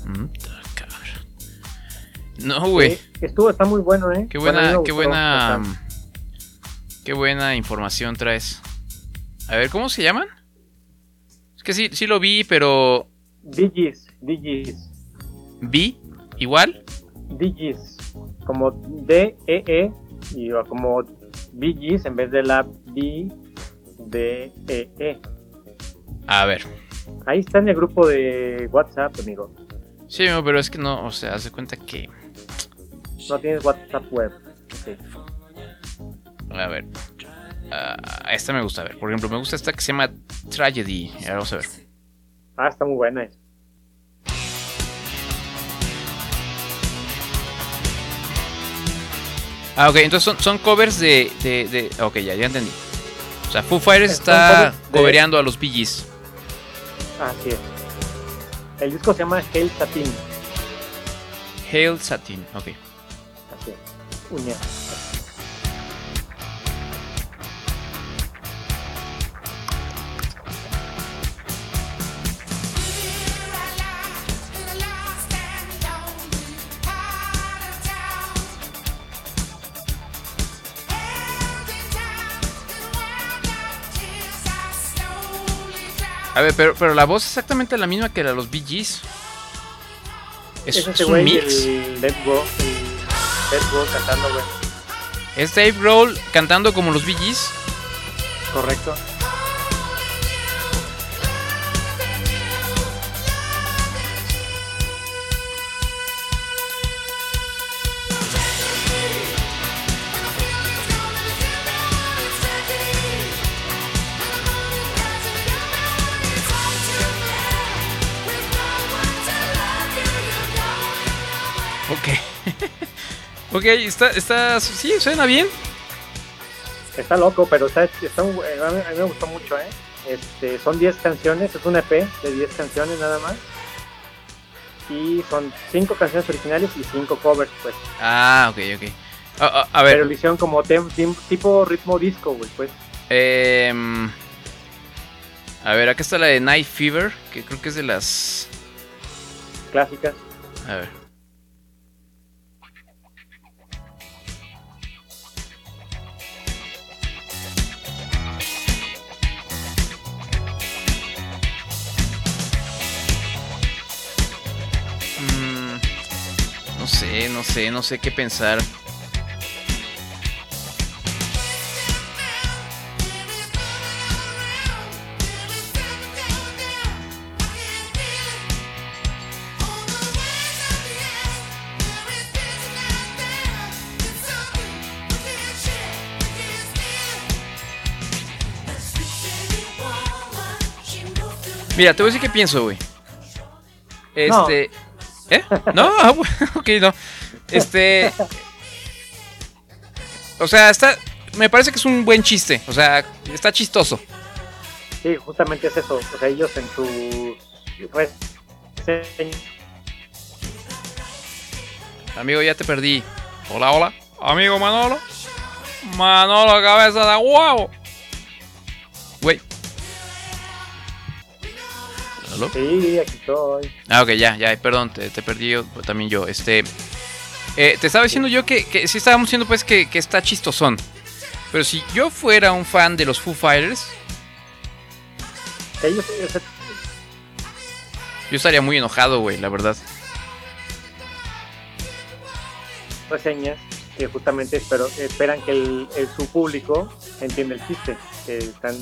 Mm, cabrón. No, güey. Eh, estuvo, está muy bueno, ¿eh? Qué Bueno, buena, me qué buena. bastante. Qué buena información traes. A ver, ¿cómo se llaman? Es que sí, sí lo vi, pero. Digis, Digis, ¿Vi? ¿Igual? Digis, como D-E-E y como Digis en vez de la B D E E. A ver. Ahí está en el grupo de WhatsApp, amigo. Sí, pero es que no, o sea, haz de cuenta que. No tienes WhatsApp web. Ok. A ver. Ah, esta me gusta, a ver. Por ejemplo, me gusta esta que se llama Tragedy. A ver, vamos a ver. Ah, está muy buena. Ah, ok, entonces son, son covers de, de, de- Ok, ya, ya entendí. O sea, Foo Fighters está de- covereando a los Bee Gees. Así es. El disco se llama Hell Satin. Hail Satin, ok. Así es. Uña. A ver, pero, pero la voz es exactamente la misma que la de los Bee Gees. Es, Es es un mix. el Dead Grohl cantando, güey. Es Dave Grohl cantando como los Bee Gees. Correcto. Ok, está, está. Sí, suena bien. Está loco, pero está, está a, mí, me gustó mucho, ¿eh? Este, son 10 canciones, es un EP de 10 canciones nada más. Y son 5 canciones originales y 5 covers, pues. Ah, ok, ok. A, a- a ver. Pero lo hicieron como tem- tipo ritmo disco, güey, pues. Em, a ver, acá está la de Night Fever, que creo que es de las... Clásicas. A ver. No sé, no sé, no sé qué pensar. Mira, te voy a decir qué pienso, güey. No. ¿Eh? No, ah, ok, no. Este. O sea, está. Me parece que es un buen chiste. O sea, está chistoso. Sí, justamente es eso. O sea, ellos en su reseña Amigo, ya te perdí. Hola, hola. Amigo Manolo. Manolo, cabeza de huevo. ¿Aló? Sí, aquí estoy. Ah, ok, ya, ya, perdón, te, te perdí yo, también yo. Este. eh, te estaba diciendo yo que, que sí estábamos diciendo pues que, que está chistosón. Pero si yo fuera un fan de los Foo Fighters, Ellos, sea, yo estaría muy enojado, güey, la verdad. reseñas que justamente espero, esperan que el, el- su público entienda el chiste, que están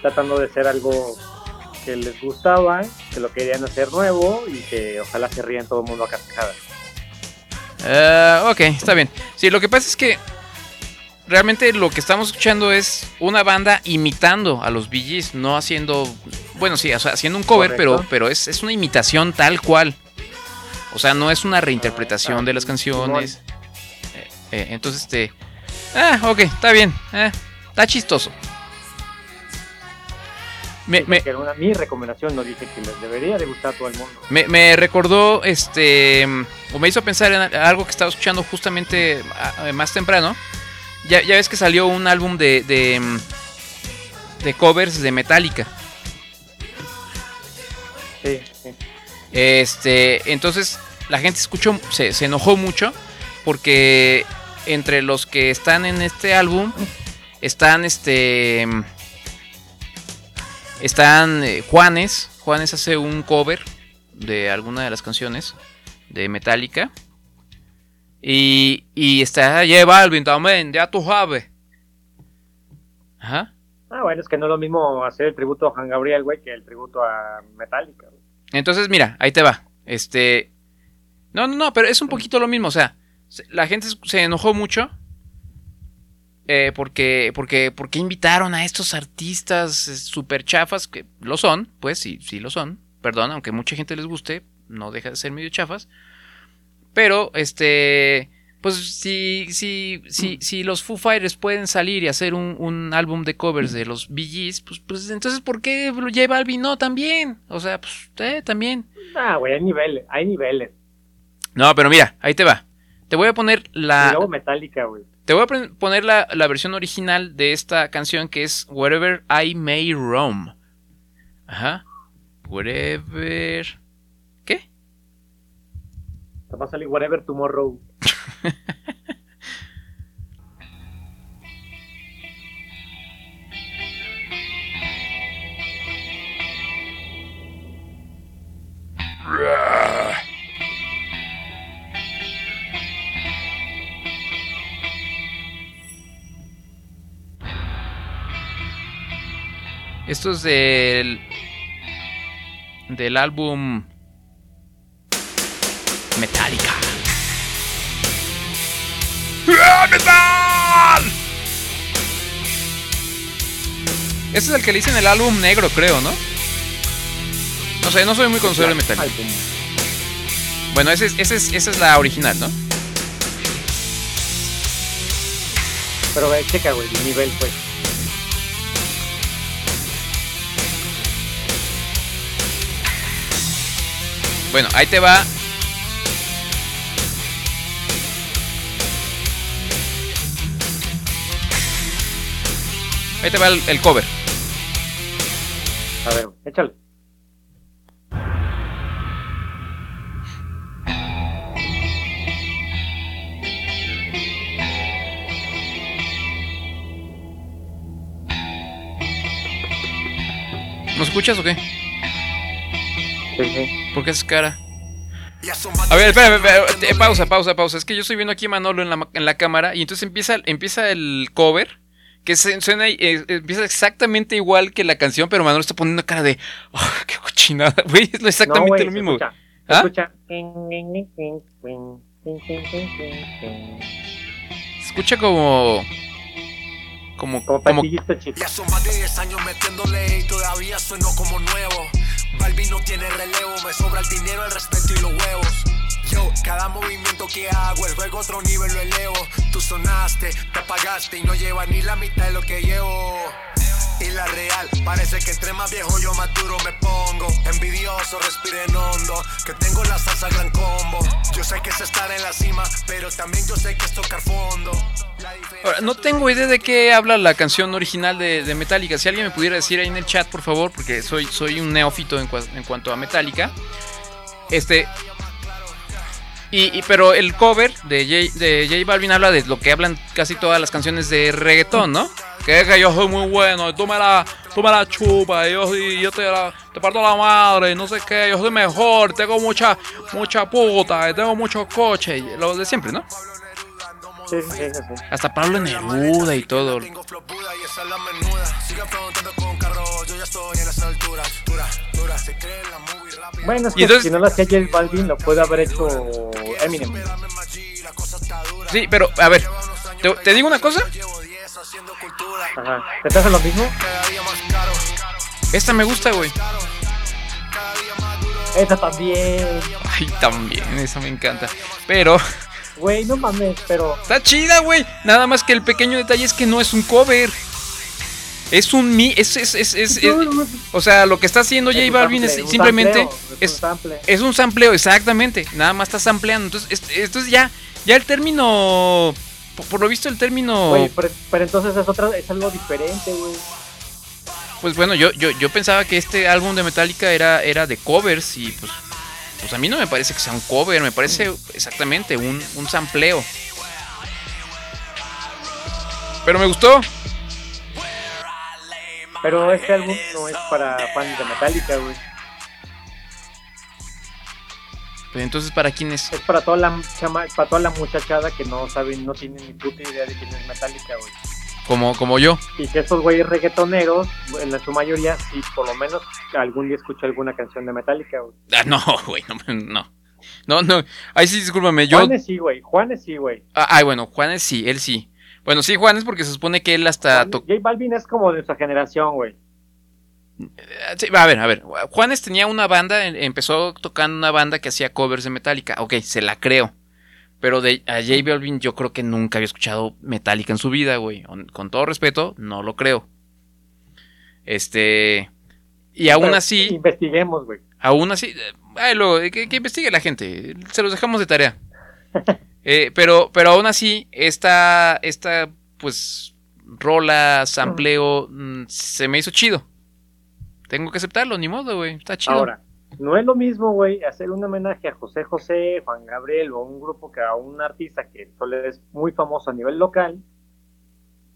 tratando de hacer algo que les gustaba, que lo querían hacer nuevo y que ojalá se rían todo el mundo a carcajadas. Eh, ok, está bien. Sí, lo que pasa es que realmente lo que estamos escuchando es una banda imitando a los Bee Gees, no haciendo, bueno, sí, o sea, haciendo un cover, pero, Correcto. pero es, es una imitación tal cual. O sea, no es una reinterpretación Ah, de las canciones. Eh, eh, entonces, este... Ah, ok, está bien. eh, está chistoso. Me, me- Que era una, mi recomendación, no dije que les debería de gustar a todo el mundo. Me, me recordó, este, o me hizo pensar en algo que estaba escuchando justamente más temprano. Ya, ya ves que salió un álbum de, de, de covers de Metallica. Sí, sí. Este, entonces la gente escuchó, se, se enojó mucho porque entre los que están en este álbum están, este, están eh, Juanes. Juanes hace un cover de alguna de las canciones de Metallica. Y, y está J Balvin también, ya tú sabes. Ajá. Ah, bueno, es que no es lo mismo hacer el tributo a Juan Gabriel, güey, que el tributo a Metallica. güey. Entonces, mira, ahí te va. Este. No, no, no, pero es un poquito lo mismo. O sea, se- la gente se enojó mucho. Eh, porque, porque, porque invitaron a estos artistas eh, super chafas, que lo son, pues sí, sí lo son. Perdón, aunque mucha gente les guste, no deja de ser medio chafas. Pero, este. Pues si, si, si, si los Foo Fighters pueden salir y hacer un, un álbum de covers de los Gees, pues, pues entonces ¿por qué J Balvin no también? O sea, pues eh, también. Ah, güey, hay niveles, hay niveles. No, pero mira, ahí te va. Te voy a poner Y la. luego Metallica, güey. Te voy a poner la, la, versión original de esta canción que es Wherever I May Roam. Ajá. Wherever. ¿Qué? Te va a salir Wherever Tomorrow. Esto es del. Del álbum. Metallica. ¡Ah, ¡Metal! Este es el que le dicen el álbum negro, creo, ¿no? No sé, no soy muy conocedor de Metallica. Bueno, ese es- ese es- esa es la original, ¿no? Pero checa, güey, el nivel, pues. Bueno, ahí te va. Ahí te va el, el cover. A ver, échale. ¿No escuchas o qué? Sí, sí. ¿Por qué es cara? A ver, espera, espera, espera, eh, pausa, pausa, pausa. Es que yo estoy viendo aquí a Manolo en la, ma- en la cámara y entonces empieza, empieza el cover que se- suena, y, eh, empieza exactamente igual que la canción, pero Manolo está poniendo cara de, "Oh, qué cochinada, güey, es exactamente No, güey, lo mismo. escucha, ¿Ah? escucha. Se escucha como, como, Como como. Ya son más de 10 años metiéndole y todavía sueno como nuevo. Balbi no tiene relevo, me sobra el dinero, el respeto y los huevos. Yo, cada movimiento que hago, el juego a otro nivel lo elevo. Tú sonaste, te apagaste y no llevas ni la mitad de lo que llevo. Y la real, parece que entre más viejo yo más duro me pongo. Envidioso, respiren hondo, que tengo la salsa gran combo. Yo sé que es estar en la cima, pero también yo sé que es tocar fondo. Ahora, no tengo idea de qué habla la canción original de, de Metallica. Si alguien me pudiera decir ahí en el chat, por favor, porque soy, soy un neófito en, cua- en cuanto a Metallica. Este. Y, y- pero el cover de J, de J Balvin habla de lo que hablan casi todas las canciones de reggaetón, ¿no? Que es que yo soy muy bueno, y tú me la, tú me la chupas, y yo, te, la- te parto la madre, y no sé qué, yo soy mejor, tengo mucha, mucha puta, y tengo muchos coches, lo de siempre, ¿no? Sí, sí, sí, sí. Hasta Pablo Neruda y todo. Tengo flow Buda y esa es la menuda. Sigan preguntando con carro, yo ya estoy en las alturas. Dura, dura, se cree la movie rápida. Bueno, es que entonces- si no lo hacía J Balvin, lo puede haber hecho Eminem. Sí, pero a ver, te, te digo una cosa. Ajá. ¿Te pasa lo mismo? Esta me gusta, güey. Esa también. Ay, también, esa me encanta. Pero Güey, no mames, pero. está chida, güey. Nada más que el pequeño detalle es que no es un cover. Es un mi, es, es, es, es- es- o sea, lo que está haciendo J Balvin es simplemente sampleo, es un sample. es un sampleo, exactamente. Nada más está sampleando. Entonces, es- entonces ya, ya el término, por, por lo visto el término, Güey, pero, pero entonces es otra, es algo diferente, güey. pues bueno, yo, yo, yo pensaba que este álbum de Metallica era, era de covers y pues, pues a mí no me parece que sea un cover, me parece exactamente un, un sampleo. Pero me gustó. Pero este álbum no es para fans de Metallica, güey. Pues entonces, ¿para quién es? Es para toda la chama, para toda la muchachada que no saben, no tienen ni puta idea de quién es Metallica, güey. Como, como yo. Y que estos güeyes reggaetoneros, en su mayoría, sí, por lo menos algún día escucha alguna canción de Metallica, güey. Ah, no, güey, no, no. No, no. Ahí sí, discúlpame, yo. Juanes sí, güey. Juanes sí, güey. Ah, ay, bueno, Juanes sí, él sí. Bueno, sí, Juanes, porque se supone que él hasta. J Balvin es como de nuestra generación, güey. Ah, sí, a ver, a ver. Juanes tenía una banda, em- empezó tocando una banda que hacía covers de Metallica. Ok, se la creo. Pero de a J Balvin yo creo que nunca había escuchado Metallica en su vida, güey. Con, todo respeto, no lo creo. Este. Y aún Pero así. Investiguemos, güey. Aún así, eh, ay, lo- que, que investigue la gente, se los dejamos de tarea. Eh, pero, pero aún así, esta, esta, pues, rola, sampleo, mm, se me hizo chido. Tengo que aceptarlo, ni modo, güey, está chido. Ahora, no es lo mismo, güey, hacer un homenaje a José José, Juan Gabriel o a un grupo que a un artista que solo es muy famoso a nivel local,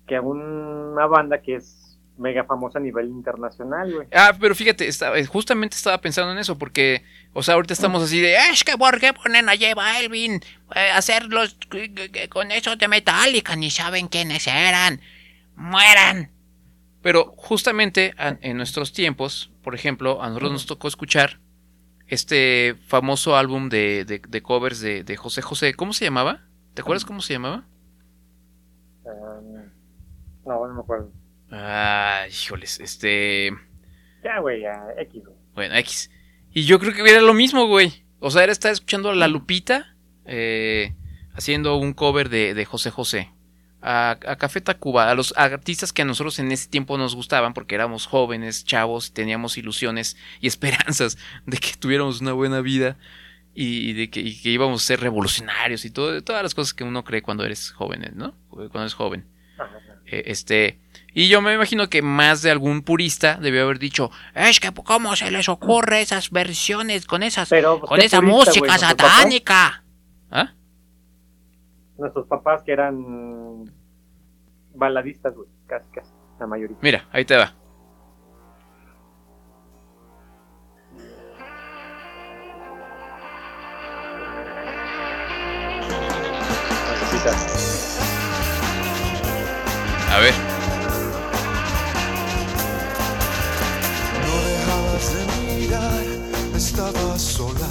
que a una banda que es mega famosa a nivel internacional, güey. Ah, pero fíjate, estaba- justamente estaba pensando en eso, porque, o sea, ahorita estamos así de, "Ah, Es que ¿por qué ponen a J Balvin eh, a hacer los que- que- que con eso de Metallica? Ni saben quiénes eran. Mueran. Pero justamente en nuestros tiempos, por ejemplo, a nosotros nos tocó escuchar este famoso álbum de, de- de covers de, de José José. ¿Cómo se llamaba? ¿Te acuerdas cómo se llamaba? Um, no, no me acuerdo. Ah, híjoles, este... Ya, güey, ya, X. Bueno, X. Y yo creo que era lo mismo, güey. O sea, era estar escuchando a La Lupita eh, haciendo un cover de, de José José. A, a Café Tacuba, a los artistas que a nosotros en ese tiempo nos gustaban porque éramos jóvenes, chavos, teníamos ilusiones y esperanzas de que tuviéramos una buena vida y, de que, y que íbamos a ser revolucionarios y todo, todas las cosas que uno cree cuando eres joven, ¿no? Cuando eres joven. Eh, este, y yo me imagino que más de algún purista debió haber dicho, Es que cómo se les ocurre esas versiones con esas Pero, con esa purista, música satánica. ¿ah? Nuestros papás que eran baladistas, güey, casi, casi, la mayoría. Mira, ahí te va. A ver. No dejabas de mirar, estaba sola.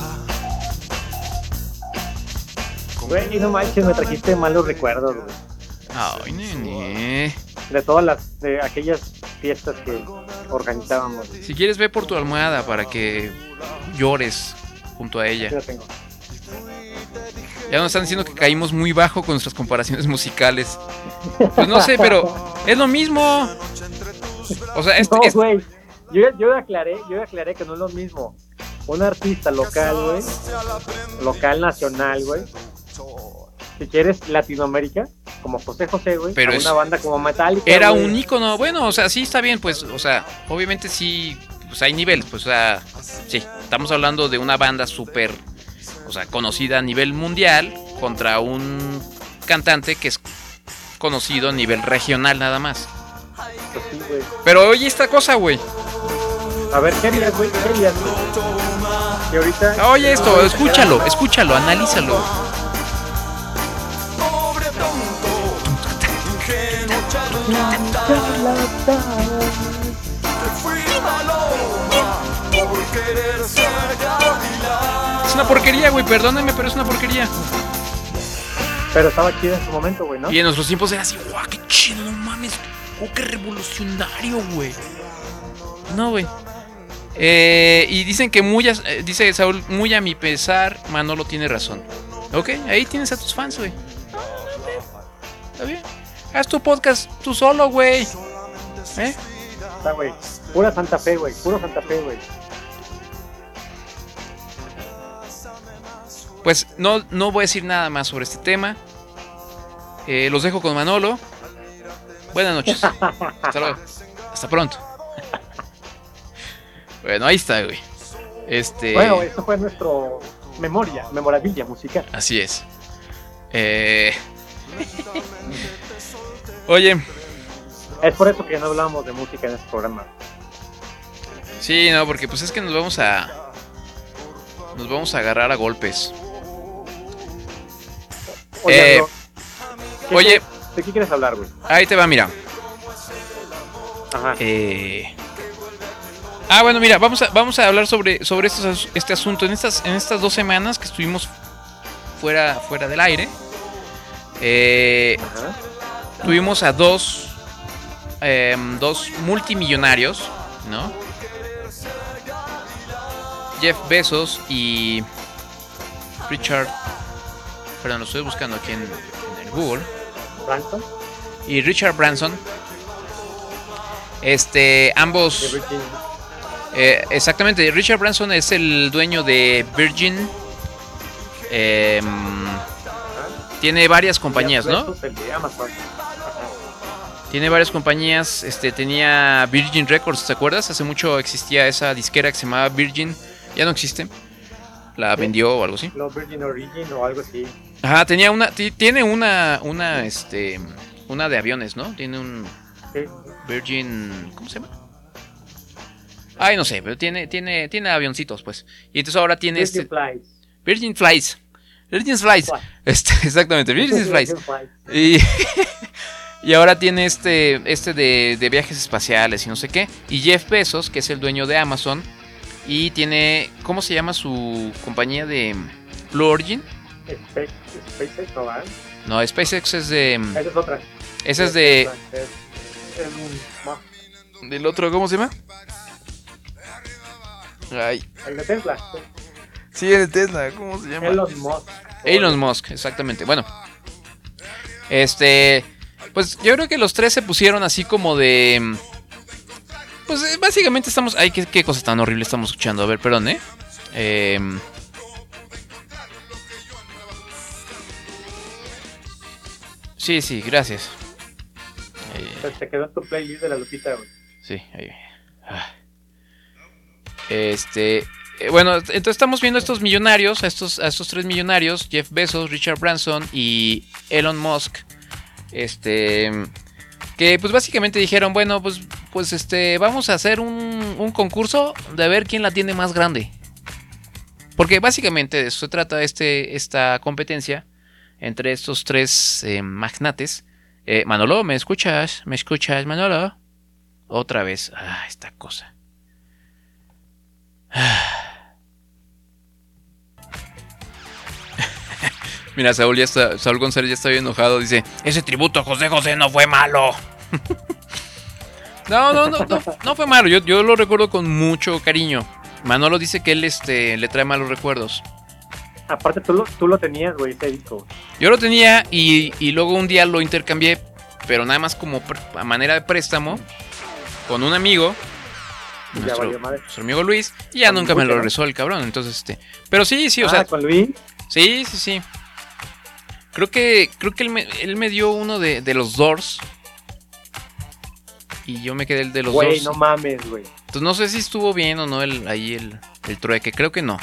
Güey, no manches, me trajiste malos recuerdos, güey. Ay, nene. De todas las, de aquellas fiestas que organizábamos. Si quieres, ve por tu almohada para que llores junto a ella. La tengo. Ya nos están diciendo que caímos muy bajo con nuestras comparaciones musicales. Pues no sé, pero es lo mismo. O sea, este, No, este- güey. Yo, yo aclaré, yo aclaré que no es lo mismo. Un artista local, güey. Local, nacional, güey. Si quieres Latinoamérica, como José José, güey. Pero a es- una banda como Metallica. era güey. un ícono. Bueno, o sea, sí está bien, pues, o sea, obviamente sí, pues hay niveles, pues, o sea, sí, estamos hablando de una banda súper, o sea, conocida a nivel mundial contra un cantante que es conocido a nivel regional nada más. Pues sí, güey. Pero oye esta cosa, güey. A ver, ¿qué harías, güey? ¿Qué harías, güey? Que ahorita. Oye esto, escúchalo, escúchalo, analízalo. Es una porquería, güey, perdónenme, pero es una porquería. Pero estaba chido en su momento, güey, ¿no? Y en nuestros tiempos era así, guau, qué chido, no mames. Oh, qué revolucionario, güey. No, güey. Eh, y dicen que muy, a- eh, dice Saúl, muy a mi pesar, Manolo tiene razón. Ok, ahí tienes a tus fans, güey. No, está bien. Está bien. Haz tu podcast tú solo, güey. ¿Eh? Está, güey. Pura Santa Fe, güey. Puro Santa Fe, güey. Pues no, no voy a decir nada más sobre este tema. Eh, los dejo con Manolo. Buenas noches. Hasta luego. Hasta pronto. Bueno, ahí está, güey. Este. Bueno, eso fue nuestro memoria, memorabilia musical. Así es. Eh... Oye, Es por eso que no hablamos de música en este programa. sí, no, porque pues es que nos vamos a. Nos vamos a agarrar a golpes. Oye, Eh, Andro, ¿qué- oye. ¿de qué quieres hablar, güey? Ahí te va, mira. Ajá. Eh... Ah, bueno, mira, vamos a, vamos a hablar sobre, sobre estos as- este asunto. En estas, en estas dos semanas que estuvimos fuera, fuera del aire, eh, tuvimos a dos, em, dos multimillonarios, ¿no? Jeff Bezos y Richard. Perdón, lo estoy buscando aquí en, en el Google. Branson, Y Richard Branson. Este, ambos. Eh, exactamente, Richard Branson es el dueño de Virgin. Em, tiene varias compañías, ¿no? El de Amazon. Tiene varias compañías. Este tenía Virgin Records, ¿te acuerdas? Hace mucho existía esa disquera que se llamaba Virgin. Ya no existe. La vendió o algo así. No, Virgin Origin o algo así. Ajá, tenía una. ti- Tiene una. Una, este. Una de aviones, ¿no? Tiene un. Sí. Virgin. ¿Cómo se llama? Ay, no sé, pero tiene, tiene, tiene avioncitos, pues. Y entonces ahora tiene Virgin este. Flies. Virgin Flies. Virgin Flies. Este, exactamente, Virgin Flies. Virgin Flies. Y, Y ahora tiene este, este de, de viajes espaciales y no sé qué. Y Jeff Bezos, que es el dueño de Amazon. Y tiene, ¿cómo se llama su compañía de Blue Origin? Space, SpaceX no va. No, SpaceX es de... Esa es otra. Esa es de... Es, es un no, Del otro, ¿cómo se llama? Ay. el de Tesla. Sí, el de Tesla, ¿cómo se llama? Elon Musk. Elon Musk, exactamente. Bueno, este, pues yo creo que los tres se pusieron así como de, pues eh, básicamente estamos, ay, qué, qué cosa tan horrible estamos escuchando. A ver, perdón, eh. Em, sí, sí, gracias. Eh, Se te quedó en tu playlist de la Lupita, güey. Sí, ahí. Ah. Este. eh, Bueno, entonces estamos viendo a estos millonarios, a estos, a estos tres millonarios, Jeff Bezos, Richard Branson y Elon Musk. Este. Que pues básicamente dijeron, bueno, pues, pues este, vamos a hacer un, un concurso de ver quién la tiene más grande. Porque básicamente de eso se trata este, esta competencia entre estos tres eh, magnates. Eh, Manolo, ¿me escuchas? ¿Me escuchas, Manolo? Otra vez. Ah, esta cosa. Mira, Saúl ya está, Saúl González ya está bien enojado. Dice, ese tributo a José José no fue malo. no, no, no, no, no fue malo. Yo, yo lo recuerdo con mucho cariño. Manolo dice que él este, le trae malos recuerdos. Aparte, tú lo, tú lo tenías, güey, ese disco. Yo lo tenía y, y luego un día lo intercambié, pero nada más como a manera de préstamo, con un amigo, ya nuestro, valió nuestro amigo Luis, y ya nunca me lo rezó el cabrón. Entonces, este. Pero sí, sí, o Ah, sea. con Luis. Sí, sí, sí. Creo que, creo que él, me, él me dio uno de, de los Doors. Y yo me quedé el de los Güey, Doors. no mames, güey. Entonces no sé si estuvo bien o no el, ahí el, el trueque. Creo que no.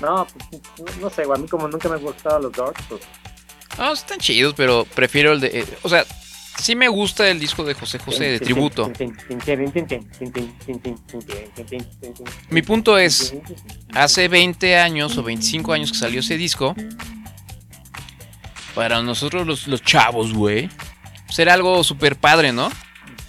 No, pues, no, no sé, güey. A mí como nunca me han gustado los Doors, pues. No, están chidos, pero prefiero el de. eh, o sea, sí me gusta el disco de José José de tributo. Mi punto es, hace 20 años o 25 años que salió ese disco, para nosotros los, los chavos, güey, pues era algo súper padre, ¿no?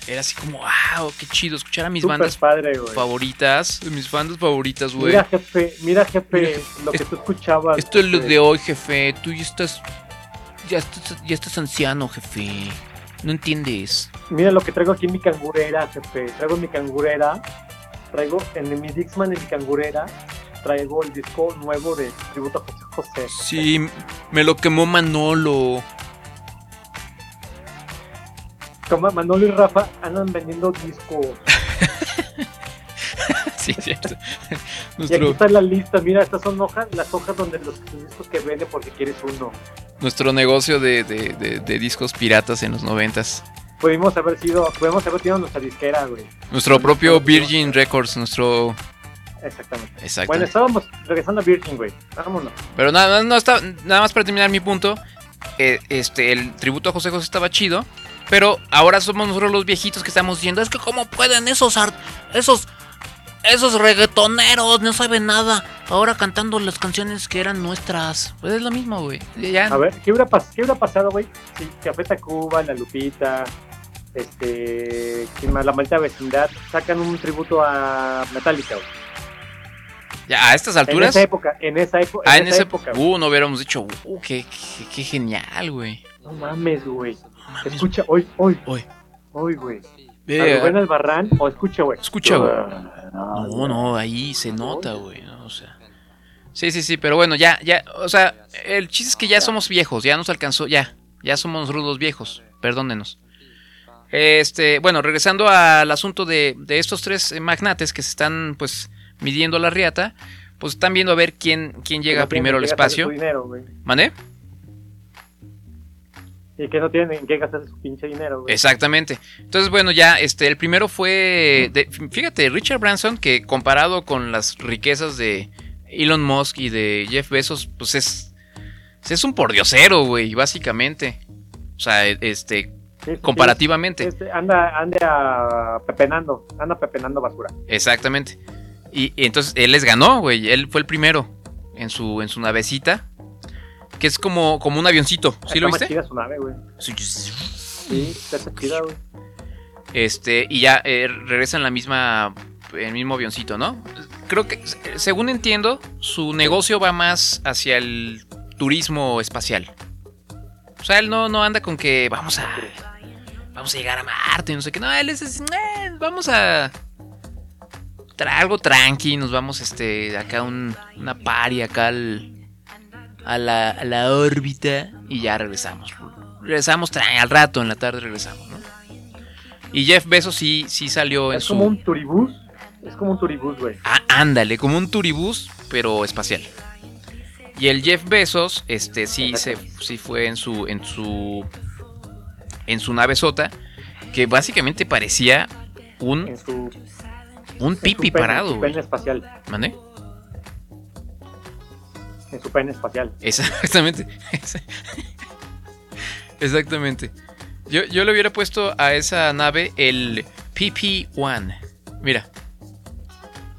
Era así como, wow, qué chido escuchar a mis bandas padre, favoritas, mis bandas favoritas, güey. Mira, jefe, mira, jefe, Mira, lo que es- tú escuchabas. Esto es lo de hoy, jefe. Tú ya estás, ya estás, ya estás anciano, jefe. No entiendes. Mira lo que traigo aquí en mi cangurera, jefe. Traigo en mi cangurera. Traigo en mi Dixman en mi cangurera. Traigo el disco nuevo de tributo a José José. Sí, me lo quemó Manolo. Como Manolo y Rafa andan vendiendo discos. sí, cierto. Y aquí está la lista. Mira, estas son hojas, las hojas donde los discos que venden porque quieres uno. nuestro negocio de, de- de- de discos piratas en los noventas. Pudimos haber sido, pudimos haber tenido nuestra disquera, güey. Nuestro propio Virgin Records, nuestro... Exactamente. Exacto. Bueno, estábamos regresando a Virgin, güey. Vámonos. Pero nada, no está, nada más para terminar mi punto. eh, este, el tributo a José José estaba chido. Pero ahora somos nosotros los viejitos que estamos diciendo, es que cómo pueden esos art- esos esos reggaetoneros no saben nada ahora cantando las canciones que eran nuestras. Pues es lo mismo, güey. Ya- A ver, ¿qué hubiera, pas- qué hubiera pasado, güey? Si Café Tacuba, La Lupita, este. La Maldita Vecindad sacan un tributo a Metallica, güey. Ya a estas En alturas. esa época, en esa, epo- ah, en en esa época. Uh, no hubiéramos dicho, uh, qué, qué, qué genial, güey. No mames, güey. Escucha, hoy, hoy. Hoy. Hoy, güey. Eh, Rubén Albarrán, o escucha, güey. Escucha, güey. No, no, ahí se nota, güey. ¿no? O sea. Sí, sí, sí, pero bueno, ya, ya, o sea, el chiste es que ya somos viejos, ya nos alcanzó, ya, ya somos rudos viejos, perdónenos. Este, bueno, regresando al asunto de, de estos tres magnates que se están, pues, midiendo la riata, pues están viendo a ver quién, quién llega primero al espacio. dinero. ¿Mané? Y que no tienen en qué gastar su pinche dinero, güey. Exactamente. Entonces, bueno, ya, este, el primero fue, de- fíjate, Richard Branson, que comparado con las riquezas de Elon Musk y de Jeff Bezos, pues es, es un pordiosero, güey, básicamente. O sea, e- este, Sí, sí, comparativamente. Este, anda, anda pepenando, anda pepenando basura. Exactamente. Y, y entonces él les ganó, güey. Él fue el primero en su, en su navecita. Que es como, como un avioncito. ¿Sí lo viste? chida su nave, güey. Sí, está chida, güey. Este, y ya eh, regresa en la misma. El mismo avioncito, ¿no? Creo que, según entiendo, su negocio va más hacia el turismo espacial. O sea, él no, no anda con que vamos a. Vamos a llegar a Marte, no sé qué. No, él es. es, "Eh, vamos a. tra- algo tranqui, nos vamos este. Acá un, una pari, acá al. A la, a la órbita. Y ya regresamos. Regresamos al rato, en la tarde regresamos, ¿no? Y Jeff Bezos sí, sí salió en Es su. como un turibús. Es como un turibús, güey. Ah, ándale, como un turibús, pero espacial. Y el Jeff Bezos, este, sí, se, sí fue en su, en su, en su nave sota, que básicamente parecía un, En su, un pipi pene- parado, su pene espacial. ¿Mande? En su pene espacial. Exactamente. Exactamente. Yo, yo le hubiera puesto a esa nave el PP-1. Mira.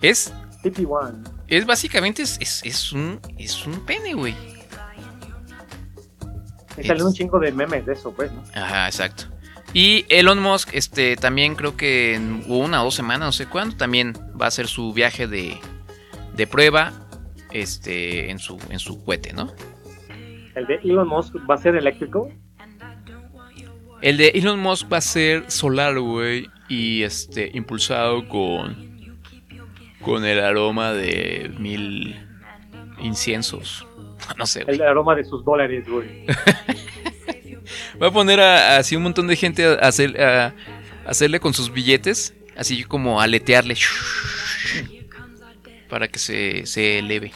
Es PP1. Es básicamente es, es, es un es un pene, güey. Y salen un chingo de memes de eso, pues, ¿no? Ajá, exacto. Y Elon Musk, este, también creo que en una o dos semanas, no sé cuándo, también va a hacer su viaje de, de prueba, este, en su, en su cohete, ¿no? El de Elon Musk va a ser eléctrico. El de Elon Musk va a ser solar, güey, y este, impulsado con, con el aroma de mil inciensos. No sé, güey. El aroma de sus dólares, güey. Va a poner a- así un montón de gente a, hacer, a- hacerle con sus billetes, así como aletearle para que se, se eleve.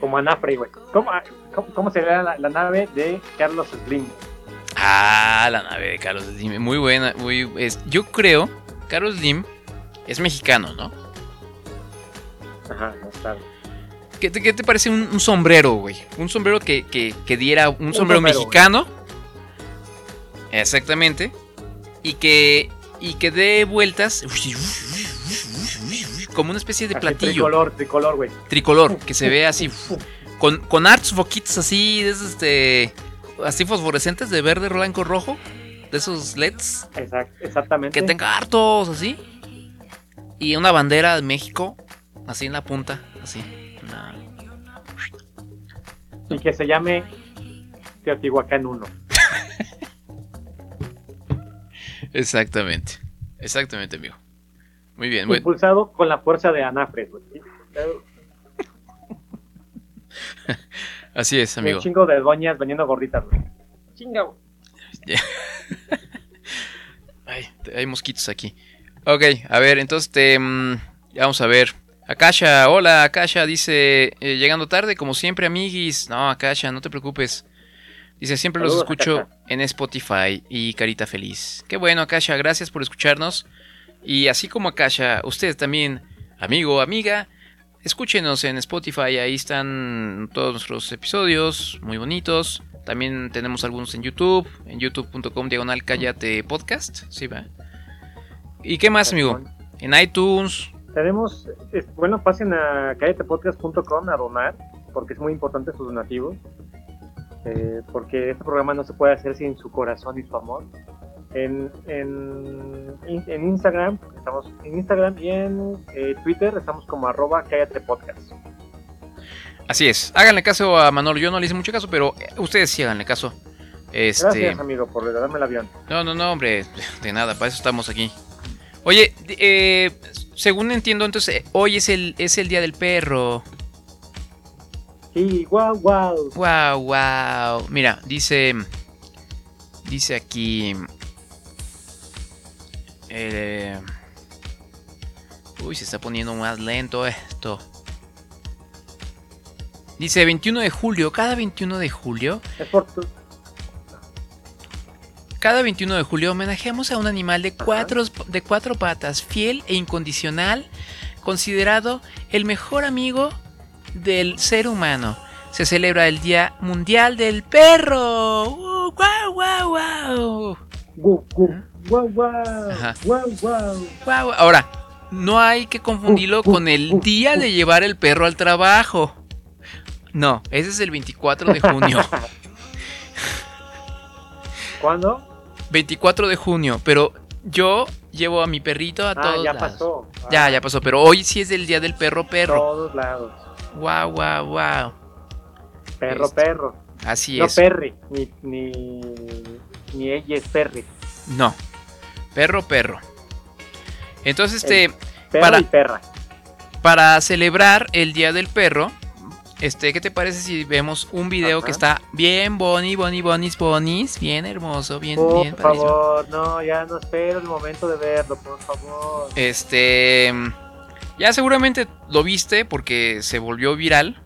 Como Anafre, güey. ¿Cómo, ah, cómo, cómo sería la, la nave de Carlos Slim? Ah, la nave de Carlos Slim, muy buena, muy es- yo creo Carlos Slim es mexicano, ¿no? Ajá, no está. ¿Qué te, qué te parece un, un sombrero, güey? Un sombrero que, que- que diera un, sombrero, sombrero, mexicano. Exactamente. Y que y que dé vueltas como una especie de Así, platillo. Tricolor, tricolor, güey. tricolor, que se ve así con, con hartos foquitos así, de esos este, así fosforescentes de verde, blanco, rojo, de esos LEDs, Exact- exactamente. que tenga hartos así, y una bandera de México, así en la punta, así. una- Y que se llame Teotihuacán 1. Exactamente, exactamente, amigo. Muy bien, bueno, Impulsado con la fuerza de Anafre, güey. así es, Un amigo. chingo de doñas vendiendo gorditas, güey. Chinga, güey. Ay, hay mosquitos aquí. Ok, a ver, entonces te, mm, vamos a ver. Akasha, hola, Akasha, dice, eh, llegando tarde, como siempre, amiguis. No, Akasha, no te preocupes. Dice, siempre los escucho Akasha. en Spotify y carita feliz. Qué bueno, Akasha, gracias por escucharnos. Y así como Akasha, ustedes también, amigo, amiga, escúchenos en Spotify, ahí están todos nuestros episodios, muy bonitos. También tenemos algunos en YouTube, en youtube.com diagonal cállate podcast, ¿sí va? ¿Y qué más, amigo? En iTunes, Tenemos, bueno, pasen a calletepodcast.com a donar, porque es muy importante sus donativos. Eh, porque este programa no se puede hacer sin su corazón y su amor. En, en, en Instagram, estamos en Instagram y en eh, Twitter estamos como arroba cállate podcast. así es. Háganle caso a Manolo, yo no le hice mucho caso, pero eh, ustedes sí háganle caso. Este, Gracias, amigo, por darme el avión. No, no, no, hombre, de nada, para eso estamos aquí. Oye, eh, según entiendo, entonces hoy es el, es el día del perro. Sí, wow, wow. Wow, wow. Mira, dice. Dice aquí. eh, uy, se está poniendo más lento esto. Dice 21 de julio. Cada 21 de julio. Es por tu- Cada 21 de julio homenajeamos a un animal de cuatro, de cuatro patas, fiel e incondicional, considerado el mejor amigo del ser humano. Se celebra el Día Mundial del Perro. ¡Uh, ¡Guau, guau, guau! Gu- gu- Wow, wow, wow, wow. Ahora, no hay que confundirlo con el día de llevar el perro al trabajo. No, ese es el 24 de junio. ¿Cuándo? 24 de junio, pero yo llevo a mi perrito a Ah, todos ya lados. pasó. Ah, Ya, ya pasó, pero hoy sí es el día del perro perro. Todos lados. Wow, wow, wow. Perro, Este, perro. Así no es. Perry, ni, ni, ni ella es Perry. No. Perro perro. Entonces, este, Perro para, y perra. para celebrar el Día del Perro, este, ¿qué te parece si vemos un video que está bien boni, boni, bonis, bonis, bien hermoso, bien, Por bien padrísimo? favor, no, ya no espero el momento de verlo, por favor. Este, ya seguramente lo viste porque se volvió viral.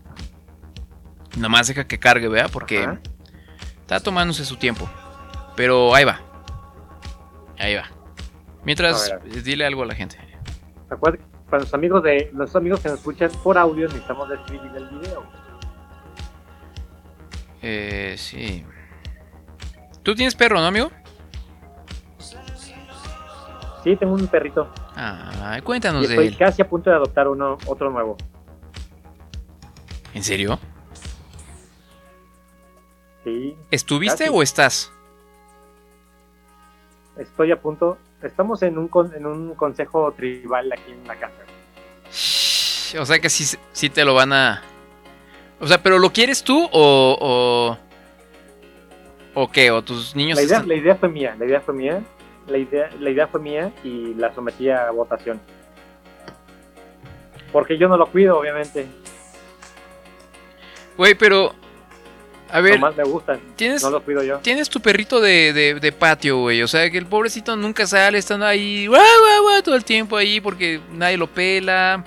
Nomás deja que cargue, ¿verdad? Porque Ajá. está tomándose su tiempo. Pero ahí va. Ahí va. Mientras, A ver, a dile algo a la gente. Acuérdate, para los amigos de los amigos que nos escuchan por audio necesitamos describir el video. Eh, sí. Tú tienes perro, ¿no, amigo? Sí, tengo un perrito Ah, y cuéntanos de estoy él. casi a punto de adoptar uno otro nuevo. ¿En serio? Sí, ¿Estuviste Casi. o estás? estoy a punto. Estamos en un con- en un consejo tribal aquí en la casa. O sea que sí, sí te lo van a... O sea, pero ¿lo quieres tú o... ¿O, o qué? ¿O tus niños La idea, están- la idea fue mía, la idea fue mía, la idea, la idea fue mía y la sometí a votación. Porque yo no lo cuido, obviamente. Güey, pero... A ver, Nomás me gustan. ¿tienes- No lo cuido yo. tienes tu perrito de, de- de patio, güey. O sea, que el pobrecito nunca sale, estando ahí, guau, guau, guau, todo el tiempo ahí porque nadie lo pela.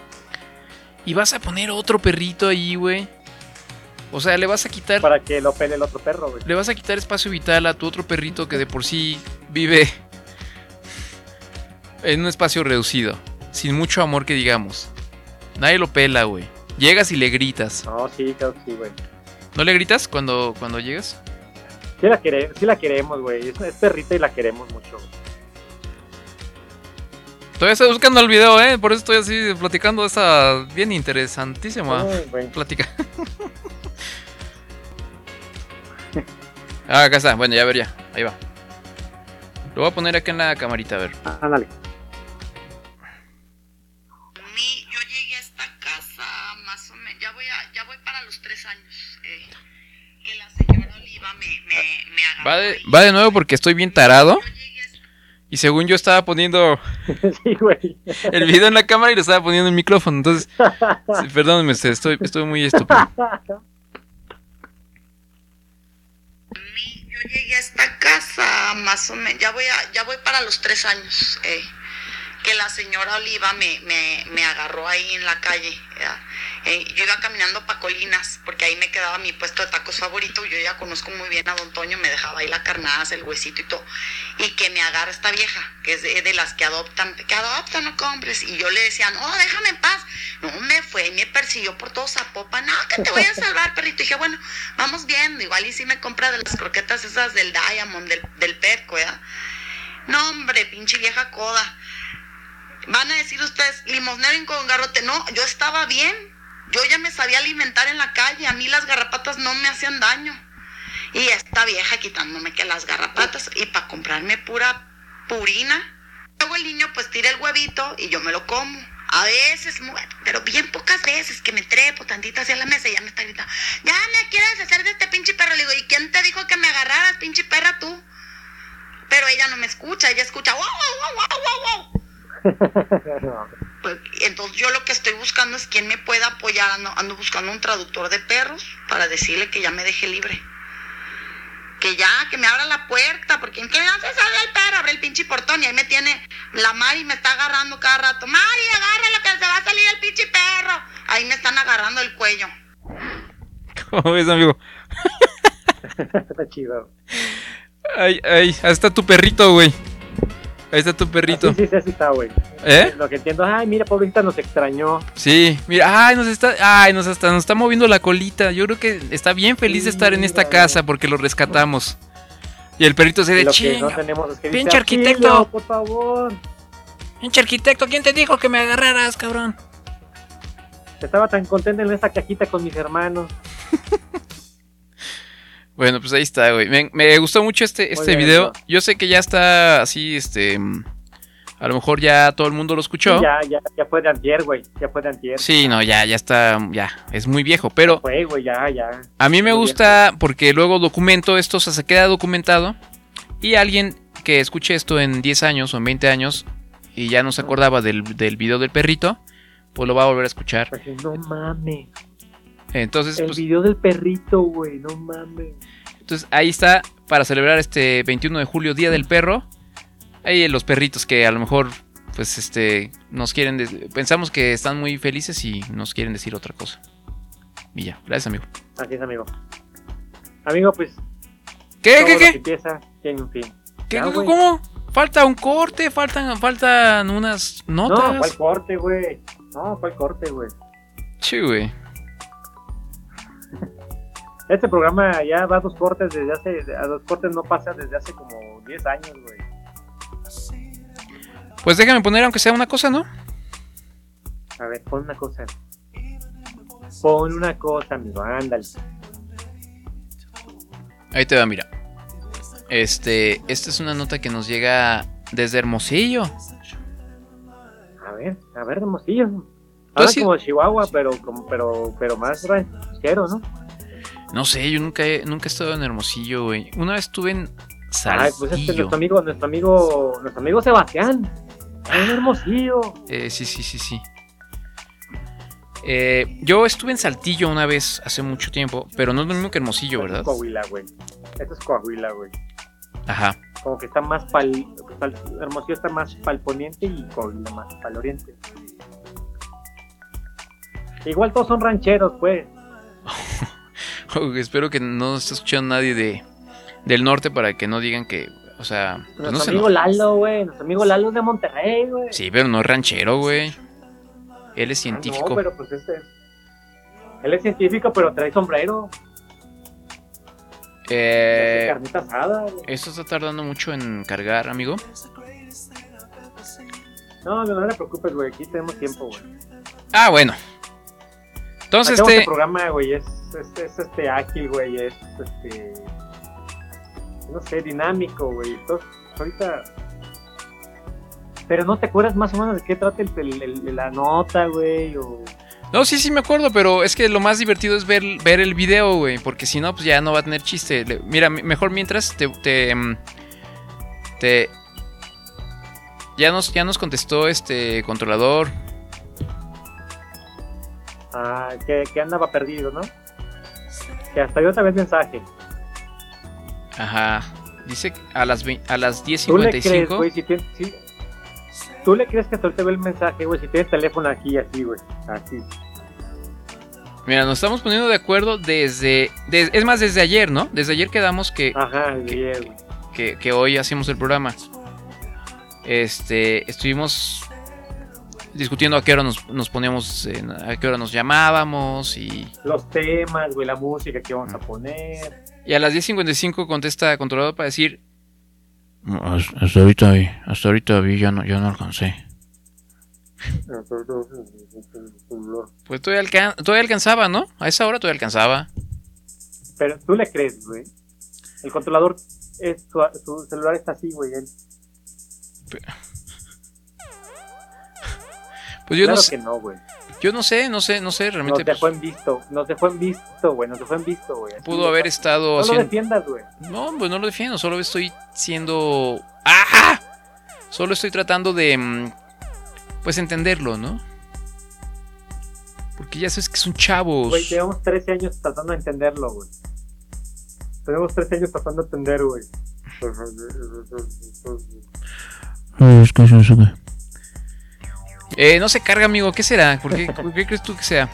Y vas a poner otro perrito ahí, güey. O sea, le vas a quitar, Para que lo pele el otro perro, güey. le vas a quitar espacio vital a tu otro perrito que de por sí vive en un espacio reducido, sin mucho amor que digamos. Nadie lo pela, güey. Llegas y le gritas. No, sí, claro que sí, güey. ¿No le gritas cuando, cuando llegas? Sí la, quere- sí la queremos, güey. Es, es perrita y la queremos mucho. güey. Todavía estoy buscando el video, ¿eh? Por eso estoy así platicando esa bien interesantísima plática. ah, acá está. Bueno, ya vería. Ahí va. Lo voy a poner acá en la camarita, a ver. Ándale. Mí, yo llegué a esta casa más o menos, ya voy, a, ya voy para los tres años. eh, que la señora Oliva me, me, me agarró. Va de, va de nuevo porque estoy bien tarado. Y según yo estaba poniendo sí, güey. el video en la cámara y lo estaba poniendo en el micrófono. Entonces, sí, perdónenme, usted, estoy, estoy muy estúpido. yo llegué a esta casa más o menos, ya voy, a, ya voy para los tres años. eh, que la señora Oliva me, me, me agarró ahí en la calle. Eh, yo iba caminando para Colinas, porque ahí me quedaba mi puesto de tacos favorito. Yo ya conozco muy bien a Don Toño, me dejaba ahí la carnaza, el huesito y todo. Y que me agarra esta vieja, que es de, de las que adoptan, que adoptan, no compres. Y yo le decía, no, déjame en paz. No, me fue y me persiguió por todo Zapopan. No, que te voy a salvar, perrito. Y dije, bueno, vamos viendo. Igual y si me compra de las croquetas esas del Diamond, del, del Petco, ¿verdad? No, hombre, pinche vieja coda. Van a decir ustedes, limosnero con garrote. No, yo estaba bien. Yo ya me sabía alimentar en la calle. A mí las garrapatas no me hacían daño. Y esta vieja quitándome que las garrapatas. Y para comprarme pura purina. Luego el niño pues tira el huevito y yo me lo como. A veces, pero bien pocas veces que me trepo tantito hacia la mesa y ya me está gritando. Ya me quieres hacer de este pinche perro. Le digo, ¿y quién te dijo que me agarraras, pinche perra tú? Pero ella no me escucha, ella escucha, wow, wow, wow, wow, wow. Pues, entonces yo lo que estoy buscando es quién me pueda apoyar. Ando, ando buscando un traductor de perros para decirle que ya me deje libre. Que ya, que me abra la puerta, porque en qué no se sale el perro, abre el pinche portón y ahí me tiene la Mari me está agarrando cada rato. Mari, agárralo que se va a salir el pinche perro. Ahí me están agarrando el cuello. ¿Cómo ves, amigo? Está chido. Ay, ay, ahí está tu perrito, güey. Ahí está tu perrito. Sí, sí, sí, así está, güey. ¿Eh? Lo que entiendo, ay, mira, pobrecita nos extrañó. Sí, mira, ay, nos está, ay, nos está, nos está moviendo la colita. Yo creo que está bien feliz de estar en esta casa porque lo rescatamos. Y el perrito se de no chinga. tenemos es que dice, Pinche "Auxilio, arquitecto. por favor. Pinche arquitecto, ¿quién te dijo que me agarraras, cabrón? Estaba tan contenta en esa cajita con mis hermanos. Bueno, pues ahí está, güey. Me, me gustó mucho este, este video. Yo sé que ya está así, este... A lo mejor ya todo el mundo lo escuchó. Ya, ya, ya fue de antier, güey. Ya fue de antier. Sí, no, ya, ya está, ya, es muy viejo, pero Fue, güey, ya, ya. a mí me Muy gusta porque luego documento esto, o sea, se queda documentado y alguien que escuche esto en 10 años o en 20 años y ya no se acordaba del, del video del perrito, pues lo va a volver a escuchar. Pues, no mames. Entonces, El pues, video del perrito, güey, no mames. entonces ahí está para celebrar este 21 de julio, Día del Perro. Ahí los perritos que a lo mejor, pues, este, nos quieren, pensamos que están muy felices y nos quieren decir otra cosa. Y ya, gracias amigo. Así es, amigo. Amigo, pues. ¿Qué, todo qué, lo qué? que empieza tiene un fin. ¿Qué, Ya, cómo? Falta un corte, faltan, faltan unas No, notas. ¿cuál corte, güey? No, ¿cuál corte, güey? Sí, güey. Este programa ya va a dos cortes desde hace. A dos cortes no pasa desde hace como 10 años, güey. Pues déjame poner aunque sea una cosa, ¿no? A ver, pon una cosa. Pon una cosa, amigo, ándale. Ahí te va, mira. Este, esta es una nota que nos llega desde Hermosillo. A ver, a ver, hermosillo. ¿Tú Ahora como Chihuahua, pero, como, pero, pero más ranchero, ¿no? No sé, yo nunca he, nunca he estado en Hermosillo, güey. Una vez estuve en Ay, pues este Saltillo. nuestro amigo, nuestro amigo, nuestro amigo Sebastián. Ay, hermosillo. Eh, sí, sí, sí, sí. Eh, yo estuve en Saltillo una vez hace mucho tiempo, pero no es lo mismo que Hermosillo, ¿verdad? Coahuila, güey. Esto es Coahuila, güey. Ajá. Como que está más pal, pal- Hermosillo está más pal poniente y Coahuila más pal oriente. Igual todos son rancheros, pues. Espero que no esté escuchando nadie de, del norte para que no digan que, o sea, pues Nuestro no amigo Lalo, güey. Nuestro amigo Lalo es de Monterrey, güey. Sí, pero no es ranchero, güey. Él es Ah, científico. No, pero pues este es. Él es científico, pero trae sombrero. Eh, Carnita asada, güey. esto está tardando mucho en cargar, amigo. No, no, no te preocupes, güey. Aquí tenemos tiempo, güey. Ah, bueno. Entonces, este. este programa, güey, es, es, es, este ágil, güey, es este. No sé, dinámico, güey. Entonces, ahorita. Pero no te acuerdas más o menos de qué trata el, el- el- la nota, güey, o. No, sí, sí me acuerdo, pero es que lo más divertido es ver, ver el video, güey. Porque si no, pues ya no va a tener chiste. Mira, mi- mejor mientras te. te, mm, te- ya, nos, ya nos contestó este controlador. Ah, que, que andaba perdido, ¿no? Que hasta yo otra vez mensaje. Ajá. Dice que a las, a las ¿Tú le crees, 10.55. güey, si tienes. si- ¿Tú le crees que hasta ahorita ve el mensaje, güey? Si tienes teléfono aquí, así, güey. Así. Mira, nos estamos poniendo de acuerdo desde, des- Es más, desde ayer, ¿no? Desde ayer quedamos que. Ajá, desde ayer, que, que hoy hacemos el programa. Este, estuvimos discutiendo a qué hora nos, nos poníamos, en- a qué hora nos llamábamos y, Los temas, güey, la música que vamos a poner. y a las 10.55 contesta controlador para decir, Hasta ahorita vi, hasta ahorita vi, ya no, ya no alcancé. pues todavía, alcan- todavía alcanzaba, ¿no? A esa hora todavía alcanzaba. Pero tú le crees, güey. El controlador, es, su, su celular está así, güey. él. Pues yo claro no sé, que no, güey. yo no sé, no sé, no sé, Nos realmente dejó en visto, nos dejó en visto, güey. Nos dejó en visto, güey. Pudo haber estado No lo haciendo... defiendas, güey. No, pues no lo defiendo, solo estoy siendo... ¡Ah! Solo estoy tratando de... mm, Pues entenderlo, ¿no? Porque ya sabes que son chavos. Güey, llevamos 13 años tratando de entenderlo, güey. Tenemos 13 años tratando de entender, güey. Ay, es que yo sé que- Eh, no se carga, amigo. ¿Qué será? ¿Por qué, por qué crees tú que sea?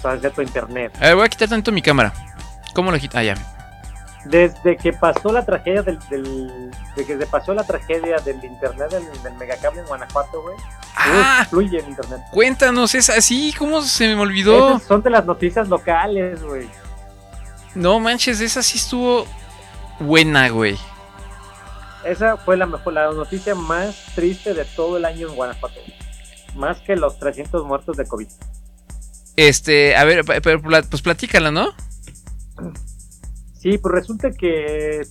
Sea, de tu internet. A ver, voy a quitar tanto mi cámara. ¿Cómo lo quito? Ah, ya. Desde que pasó la tragedia del, del de que se pasó la tragedia del internet del, del megacable en Guanajuato, güey. Ah. fluye el internet. Cuéntanos, es así. ¿Cómo se me olvidó? Esas son de las noticias locales, güey. No manches, esa sí estuvo buena, güey. Esa fue la mejor, la noticia más triste de todo el año en Guanajuato. Más que los 300 muertos de COVID. Este, a ver, pero pues platícala, ¿no? Sí, pues resulta que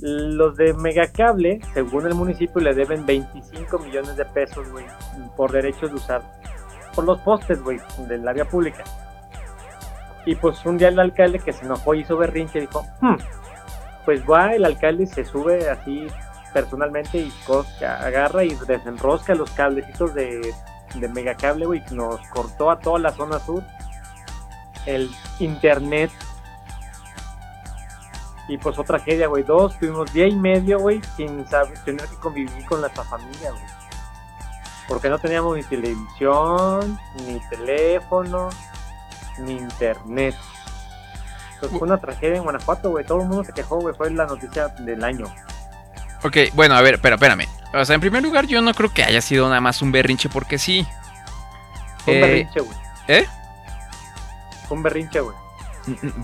los de Megacable, según el municipio, le deben 25 millones de pesos, güey, por derechos de usar por los postes, güey, de la vía pública. Y pues un día el alcalde que se enojó hizo berrinche dijo, "Hmm, pues va el alcalde y se sube así personalmente y cosca- agarra y desenrosca los cablecitos de, de megacable, güey, nos cortó a toda la zona sur el internet. Y pues otra tragedia, güey, dos, tuvimos día y medio, güey, sin saber, tener que convivir con nuestra familia, güey. Porque no teníamos ni televisión, ni teléfono, ni internet. Fue una tragedia en Guanajuato, güey. Todo el mundo se quejó, güey. Fue la noticia del año. Ok, bueno, a ver, pero espérame. O sea, en primer lugar, yo no creo que haya sido nada más un berrinche porque sí. Fue un Eh, berrinche, güey. ¿Eh? Fue un berrinche, güey.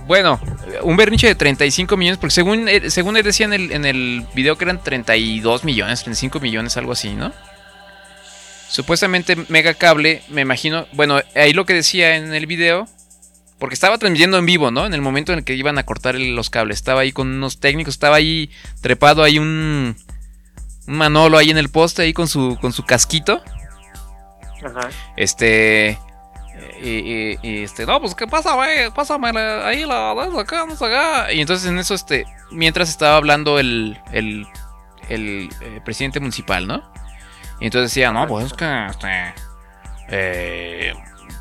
Bueno, un berrinche de 35 millones, porque según, él- según él decía en el, en el video que eran 32 millones, 35 millones, algo así, ¿no? Supuestamente Megacable, me imagino, bueno, ahí lo que decía en el video, porque estaba transmitiendo en vivo, ¿no? En el momento en el que iban a cortar los cables, estaba ahí con unos técnicos, estaba ahí trepado ahí un, un Manolo ahí en el poste, ahí con su, con su casquito. Ajá. Este. Y, y- y, este, no, pues, ¿qué pasa, güey? Pásame la- ahí la de acá, no acá. Y entonces en eso, este, mientras estaba hablando el, el, el, eh, presidente municipal, ¿no? Y entonces decía, no, pues es que, este, eh,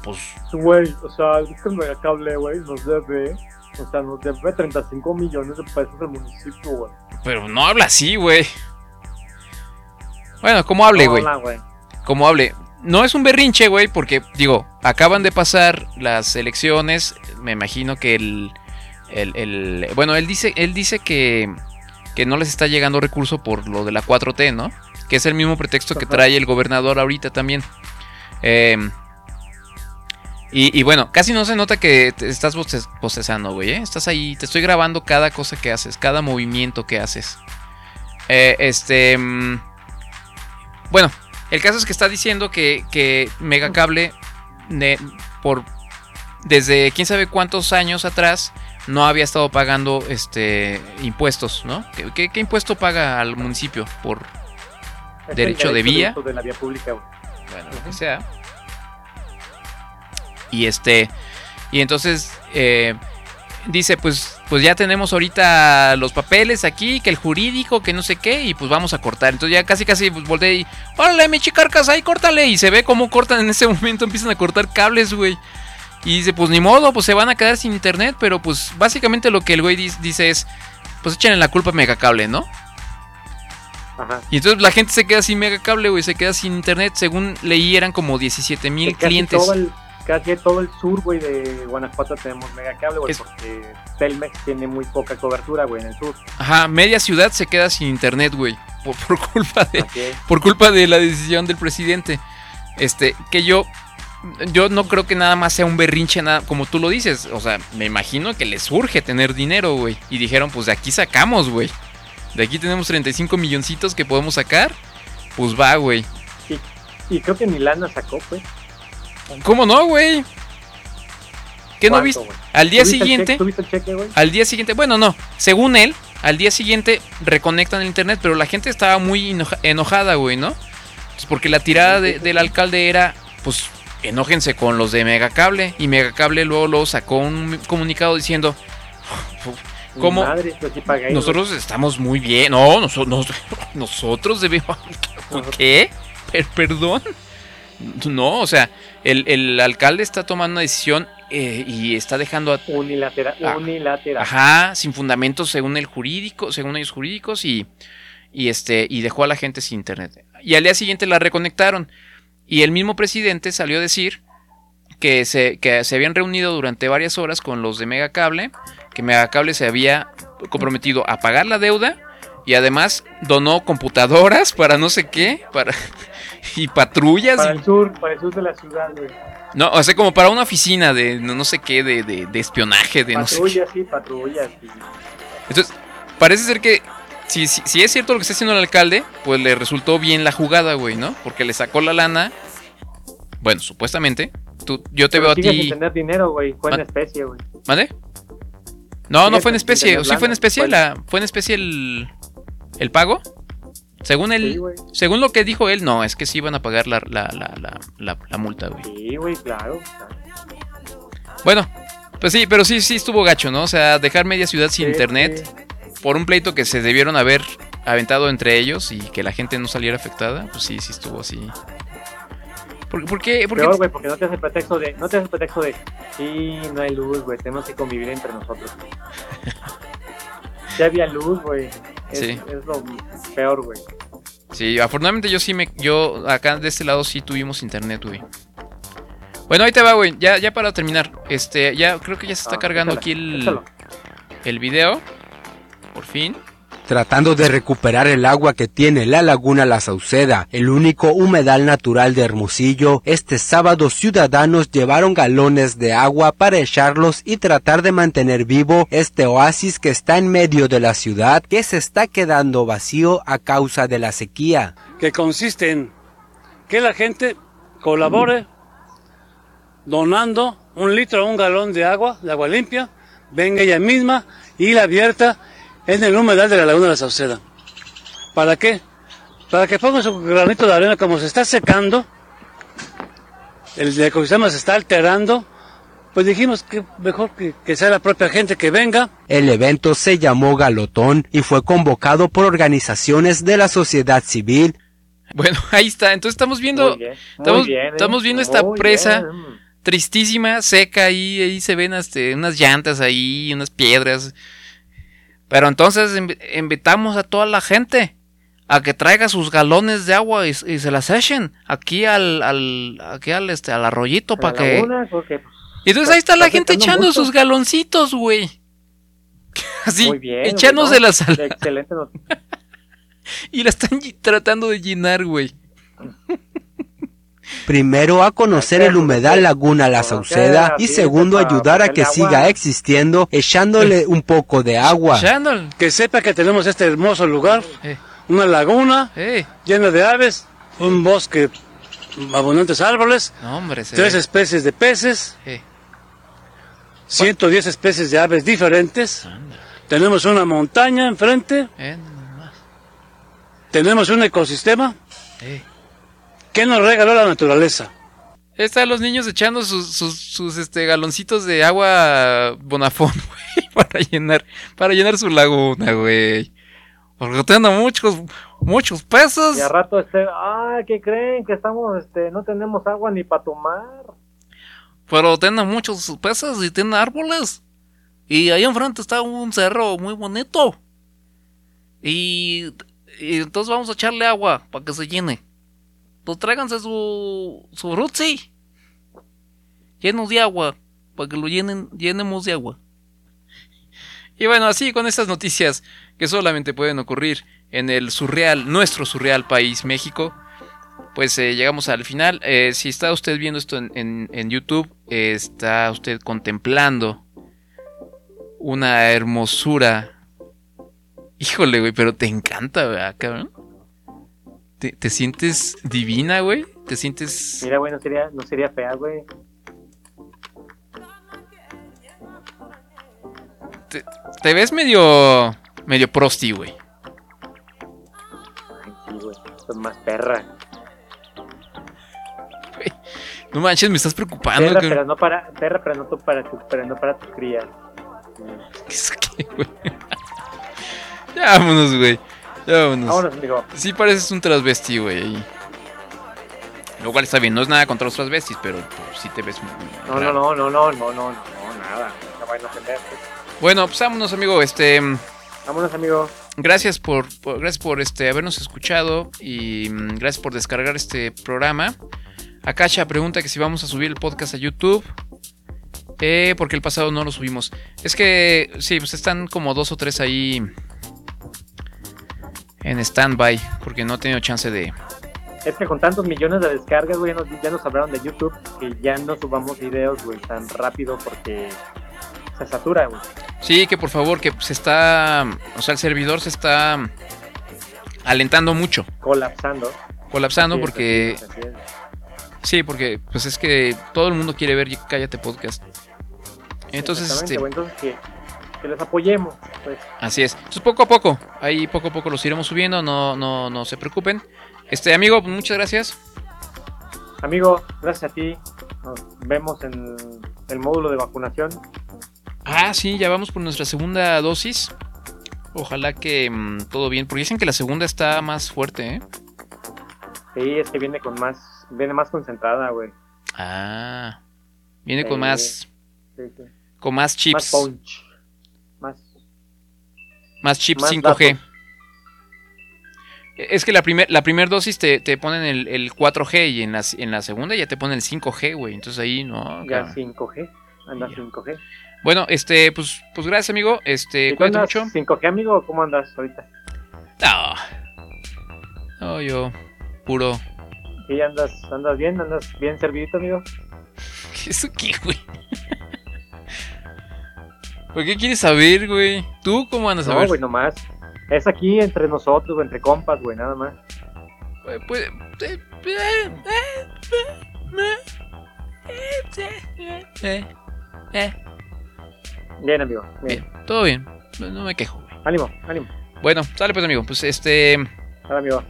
pues, Güey, o sea, es que megacable, güey, nos debe. O sea, nos debe 35 millones de pesos al municipio, güey. pero no habla así, güey. Bueno, ¿cómo hable, No, güey? güey. como hable. No es un berrinche, güey, porque, digo, acaban de pasar las elecciones. Me imagino que el. el- el- bueno, él dice, él dice que, que no les está llegando recurso por lo de la 4T, ¿no? Que es el mismo pretexto que trae el gobernador ahorita también. Eh, y, y bueno, casi no se nota que te estás boste- bostezando, güey. ¿eh? Estás ahí, te estoy grabando cada cosa que haces, cada movimiento que haces. Eh, este. mm, bueno, el caso es que está diciendo que, que Megacable, por desde quién sabe cuántos años atrás, no había estado pagando este impuestos, ¿no? ¿Qué, qué- qué impuesto paga al municipio por derecho de vía? de la vía pública, güey. Bueno, lo que sea. Y este. Y entonces. eh, dice, pues. Pues ya tenemos ahorita los papeles aquí, que el jurídico, que no sé qué, y pues vamos a cortar. Entonces ya casi casi pues, volteé y. ¡Órale, mi chicarcas ahí, córtale! Y se ve cómo cortan en ese momento, empiezan a cortar cables, güey. Y dice, pues ni modo, pues se van a quedar sin internet, pero pues básicamente lo que el güey dice es, pues échenle la culpa a Megacable, ¿no? Ajá. Y entonces la gente se queda sin megacable, güey, se queda sin internet. Según leí, eran como 17 mil clientes. Todo el, casi todo el sur, güey, de Guanajuato tenemos megacable, güey, Es- porque Telmex tiene muy poca cobertura, güey, en el sur. Ajá, media ciudad se queda sin internet, güey. Por, por culpa de. Por culpa de la decisión del presidente. Este, que yo. Yo no creo que nada más sea un berrinche, nada, como tú lo dices. O sea, me imagino que les urge tener dinero, güey. Y dijeron, pues de aquí sacamos, güey. De aquí tenemos 35 milloncitos que podemos sacar. Pues va, güey. Y creo que ni lana sacó, pues. ¿Cómo no, güey? ¿Qué no ¿Cuánto, viste? Al día ¿Tuviste el siguiente. cheque- ¿Tuviste el cheque, güey? Al día siguiente, bueno, no, según él, al día siguiente reconectan el internet, pero la gente estaba muy enoja- enojada, güey, ¿no? Pues porque la tirada de- del alcalde era, pues, enójense con los de Megacable. Y Megacable luego, luego sacó un comunicado diciendo, pagué, güey. Nosotros estamos muy bien. No, noso- nos- nosotros debemos... ¿Qué? Per- ¿Perdón? No, o sea, el, el alcalde está tomando una decisión eh, y está dejando a, Unilateral. Ah. unilateral. Ajá, sin fundamentos según el jurídico, según ellos jurídicos y, y este y dejó a la gente sin internet. Y al día siguiente la reconectaron y el mismo presidente salió a decir que se, que se habían reunido durante varias horas con los de Megacable, que Megacable se había comprometido a pagar la deuda y además donó computadoras para no sé qué, para y patrullas Para el sur, para el sur de la ciudad, güey. no, o sea, como para una oficina de no, no sé qué, de, de- de espionaje, de no sé qué. Patrullas, sí, patrullas. sí. Entonces, parece ser que si, si, si es cierto lo que está haciendo el alcalde, pues le resultó bien la jugada, güey, ¿no? Porque le sacó la lana. Bueno, supuestamente. Tú, yo te Pero veo a ti. tener dinero, güey. Fue en especie, güey. ¿Mande? No, no fue en especie. Sí fue en especie la, fue en especie el, el pago. Según él, según lo que dijo él, no, es que sí iban a pagar la, la, la, la, la- la multa, güey. Sí, güey, claro. claro. Bueno, pues sí, pero sí, sí estuvo gacho, ¿no? O sea, dejar media ciudad sin Sí, internet por un pleito que se debieron haber aventado entre ellos y que la gente no saliera afectada, pues sí, sí estuvo así. ¿Por, por qué? por qué- porque no te hace pretexto de, no te hace pretexto de, sí, no hay luz, güey, tenemos que convivir entre nosotros. Ya había luz, güey. Es, Sí. es lo peor, güey. Sí, afortunadamente yo sí me. Yo acá de este lado sí tuvimos internet, güey. Bueno, ahí te va, güey. Ya, ya para terminar. Este, ya creo que ya se está Ah, cargando aquí el, échalo. el video. Por fin. Tratando de recuperar el agua que tiene la laguna La Sauceda, el único humedal natural de Hermosillo, este sábado ciudadanos llevaron galones de agua para echarlos y tratar de mantener vivo este oasis que está en medio de la ciudad que se está quedando vacío a causa de la sequía. que consiste en que la gente colabore donando un litro o un galón de agua, de agua limpia, venga ella misma y la vierta en el humedal de la laguna de la Sauceda. ¿Para qué? Para que ponga su granito de arena como se está secando, el ecosistema se está alterando, pues dijimos que mejor que, que sea la propia gente que venga El evento se llamó Galotón y fue convocado por organizaciones de la sociedad civil, Bueno, ahí está. Entonces estamos viendo. Muy bien, muy estamos, bien, ¿eh? estamos viendo esta Muy presa bien. tristísima, seca ahí. Ahí se ven este, unas llantas ahí, unas piedras. Pero entonces inv- invitamos a toda la gente a que traiga sus galones de agua y, y se las echen aquí al, al, aquí al, este, al arroyito para que. laguna, porque, pues, Y entonces ahí está la gente echando mucho. sus galoncitos, güey. Así, Muy bien, echándose ¿no? la sal. Excelente. Y la están tratando de llenar, güey. primero a conocer el humedal Laguna La Sauceda y segundo ayudar a que siga existiendo echándole un poco de agua. Que sepa que tenemos este hermoso lugar, una laguna llena de aves, un bosque, abundantes árboles, No, hombre, se tres especies de peces, Sí. 110 especies de aves diferentes. Tenemos una montaña enfrente, tenemos un ecosistema que nos regaló la naturaleza. Están los niños echando sus, sus, sus, este, galoncitos de agua Bonafón, güey, para llenar, para llenar su laguna, güey. Porque tiene muchos, muchos peces. Y a rato, este, ah, ¿qué creen? Que estamos, este, no tenemos agua ni para tomar. Pero tiene muchos peces y tiene árboles. Y ahí enfrente está un cerro muy bonito. Y, y entonces vamos a echarle agua para que se llene. Pues tráiganse su, su frutzi. Llenos de agua. Para que lo llenen, llenemos de agua. Y bueno, así con estas noticias que solamente pueden ocurrir en el surreal, nuestro surreal país, México pues eh, llegamos al final. Eh, si está usted viendo esto en, en- en YouTube, eh, está usted contemplando una hermosura. Híjole, güey, pero te encanta, ¿verdad, cabrón? ¿Te, te sientes divina, güey? ¿Te sientes...? Mira, güey, no sería, no sería fea, güey. Te, te ves medio... medio prosti, güey. Sí, güey. Esto es más perra. No manches, me estás preocupando. Perra, pero no para, perra, pero no, tu- para tu, pero no para tus crías. Ya vámonos, güey. Ya vámonos. Vámonos, amigo. Sí pareces un transvesti, güey. Lo cual está bien, no es nada contra los transvestis, pero pues, sí te ves muy... No, no, no, no, no, no, no, no, nada. No vayan a ofender. Bueno, pues vámonos, amigo. Este... Vámonos, amigo. Gracias por, por- gracias por este habernos escuchado y mm, gracias por descargar este programa. Akacha pregunta que si vamos a subir el podcast a YouTube. Eh, porque el pasado no lo subimos. Es que sí, pues están como dos o tres ahí en stand-by. Porque no he tenido chance de. Es que con tantos millones de descargas, güey, ya nos, ya nos hablaron de YouTube que ya no subamos videos, güey, tan rápido porque se satura, güey. Sí, que por favor, que se está. O sea, el servidor se está alentando mucho. Colapsando. Colapsando porque. Sí, porque pues es que todo el mundo quiere ver Cállate Podcast. Entonces, este, entonces que que les apoyemos. Pues. Así es. Entonces poco a poco, ahí poco a poco los iremos subiendo, no, no, no se preocupen. Este amigo, muchas gracias. Amigo, gracias a ti. Nos vemos en el módulo de vacunación. Ah, sí, ya vamos por nuestra segunda dosis. Ojalá que mm, todo bien, porque dicen que la segunda está más fuerte, ¿eh? Sí, es que viene con más, viene más concentrada, güey. Ah, viene con Eh, más, Sí, sí. con más chips, Más punch. Más. chips más 5G. Es que la primer, la primer dosis te, te ponen el, el 4G y en la, en la segunda ya te ponen el 5G, güey. Entonces ahí no. Ya cabrón. 5G. Anda 5G. Bueno, este, pues, pues gracias, amigo. Este, ¿Y cuídate mucho. 5G, amigo? o ¿Cómo andas ahorita? No. No, yo, puro. ¿Sí andas, andas bien? ¿Andas bien servidito, amigo? ¿Eso qué, güey? ¿Por qué quieres saber, güey? ¿Tú cómo andas a No, ver? güey, nomás. Es aquí entre nosotros, güey, entre compas, güey, nada más. Pues, eh, eh, eh. Bien, amigo. Bien. Todo bien, no no me quejo, güey. Ánimo, ánimo. Bueno, sale pues, amigo. Pues este. Hola, amigo.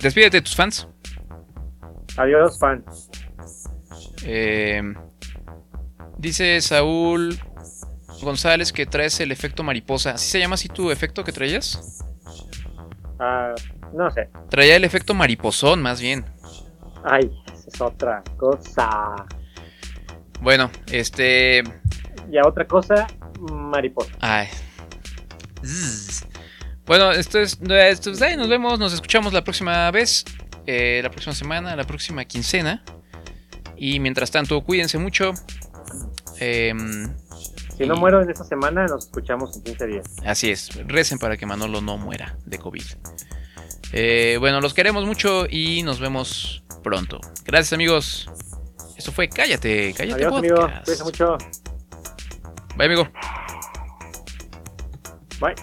Despídete de tus fans. Adiós, fan. Eh, dice Saúl González que traes el efecto mariposa. ¿Así se llama así tu efecto que traías? Ah, no sé. Traía el efecto mariposón, más bien. Ay, esa es otra cosa. Bueno, este. Ya otra cosa, mariposa. Ay. Zzz. Bueno, esto es, esto es- ahí nos vemos, nos escuchamos la próxima vez, eh, la próxima semana, la próxima quincena. Y mientras tanto, cuídense mucho. Em, Si no muero en esta semana, nos escuchamos en 15 días. Así es, recen para que Manolo no muera de COVID. Eh, bueno, los queremos mucho y nos vemos pronto. Gracias amigos. Esto fue Cállate, Cállate Adiós, amigo. Cuídense mucho. Bye amigo. Bye.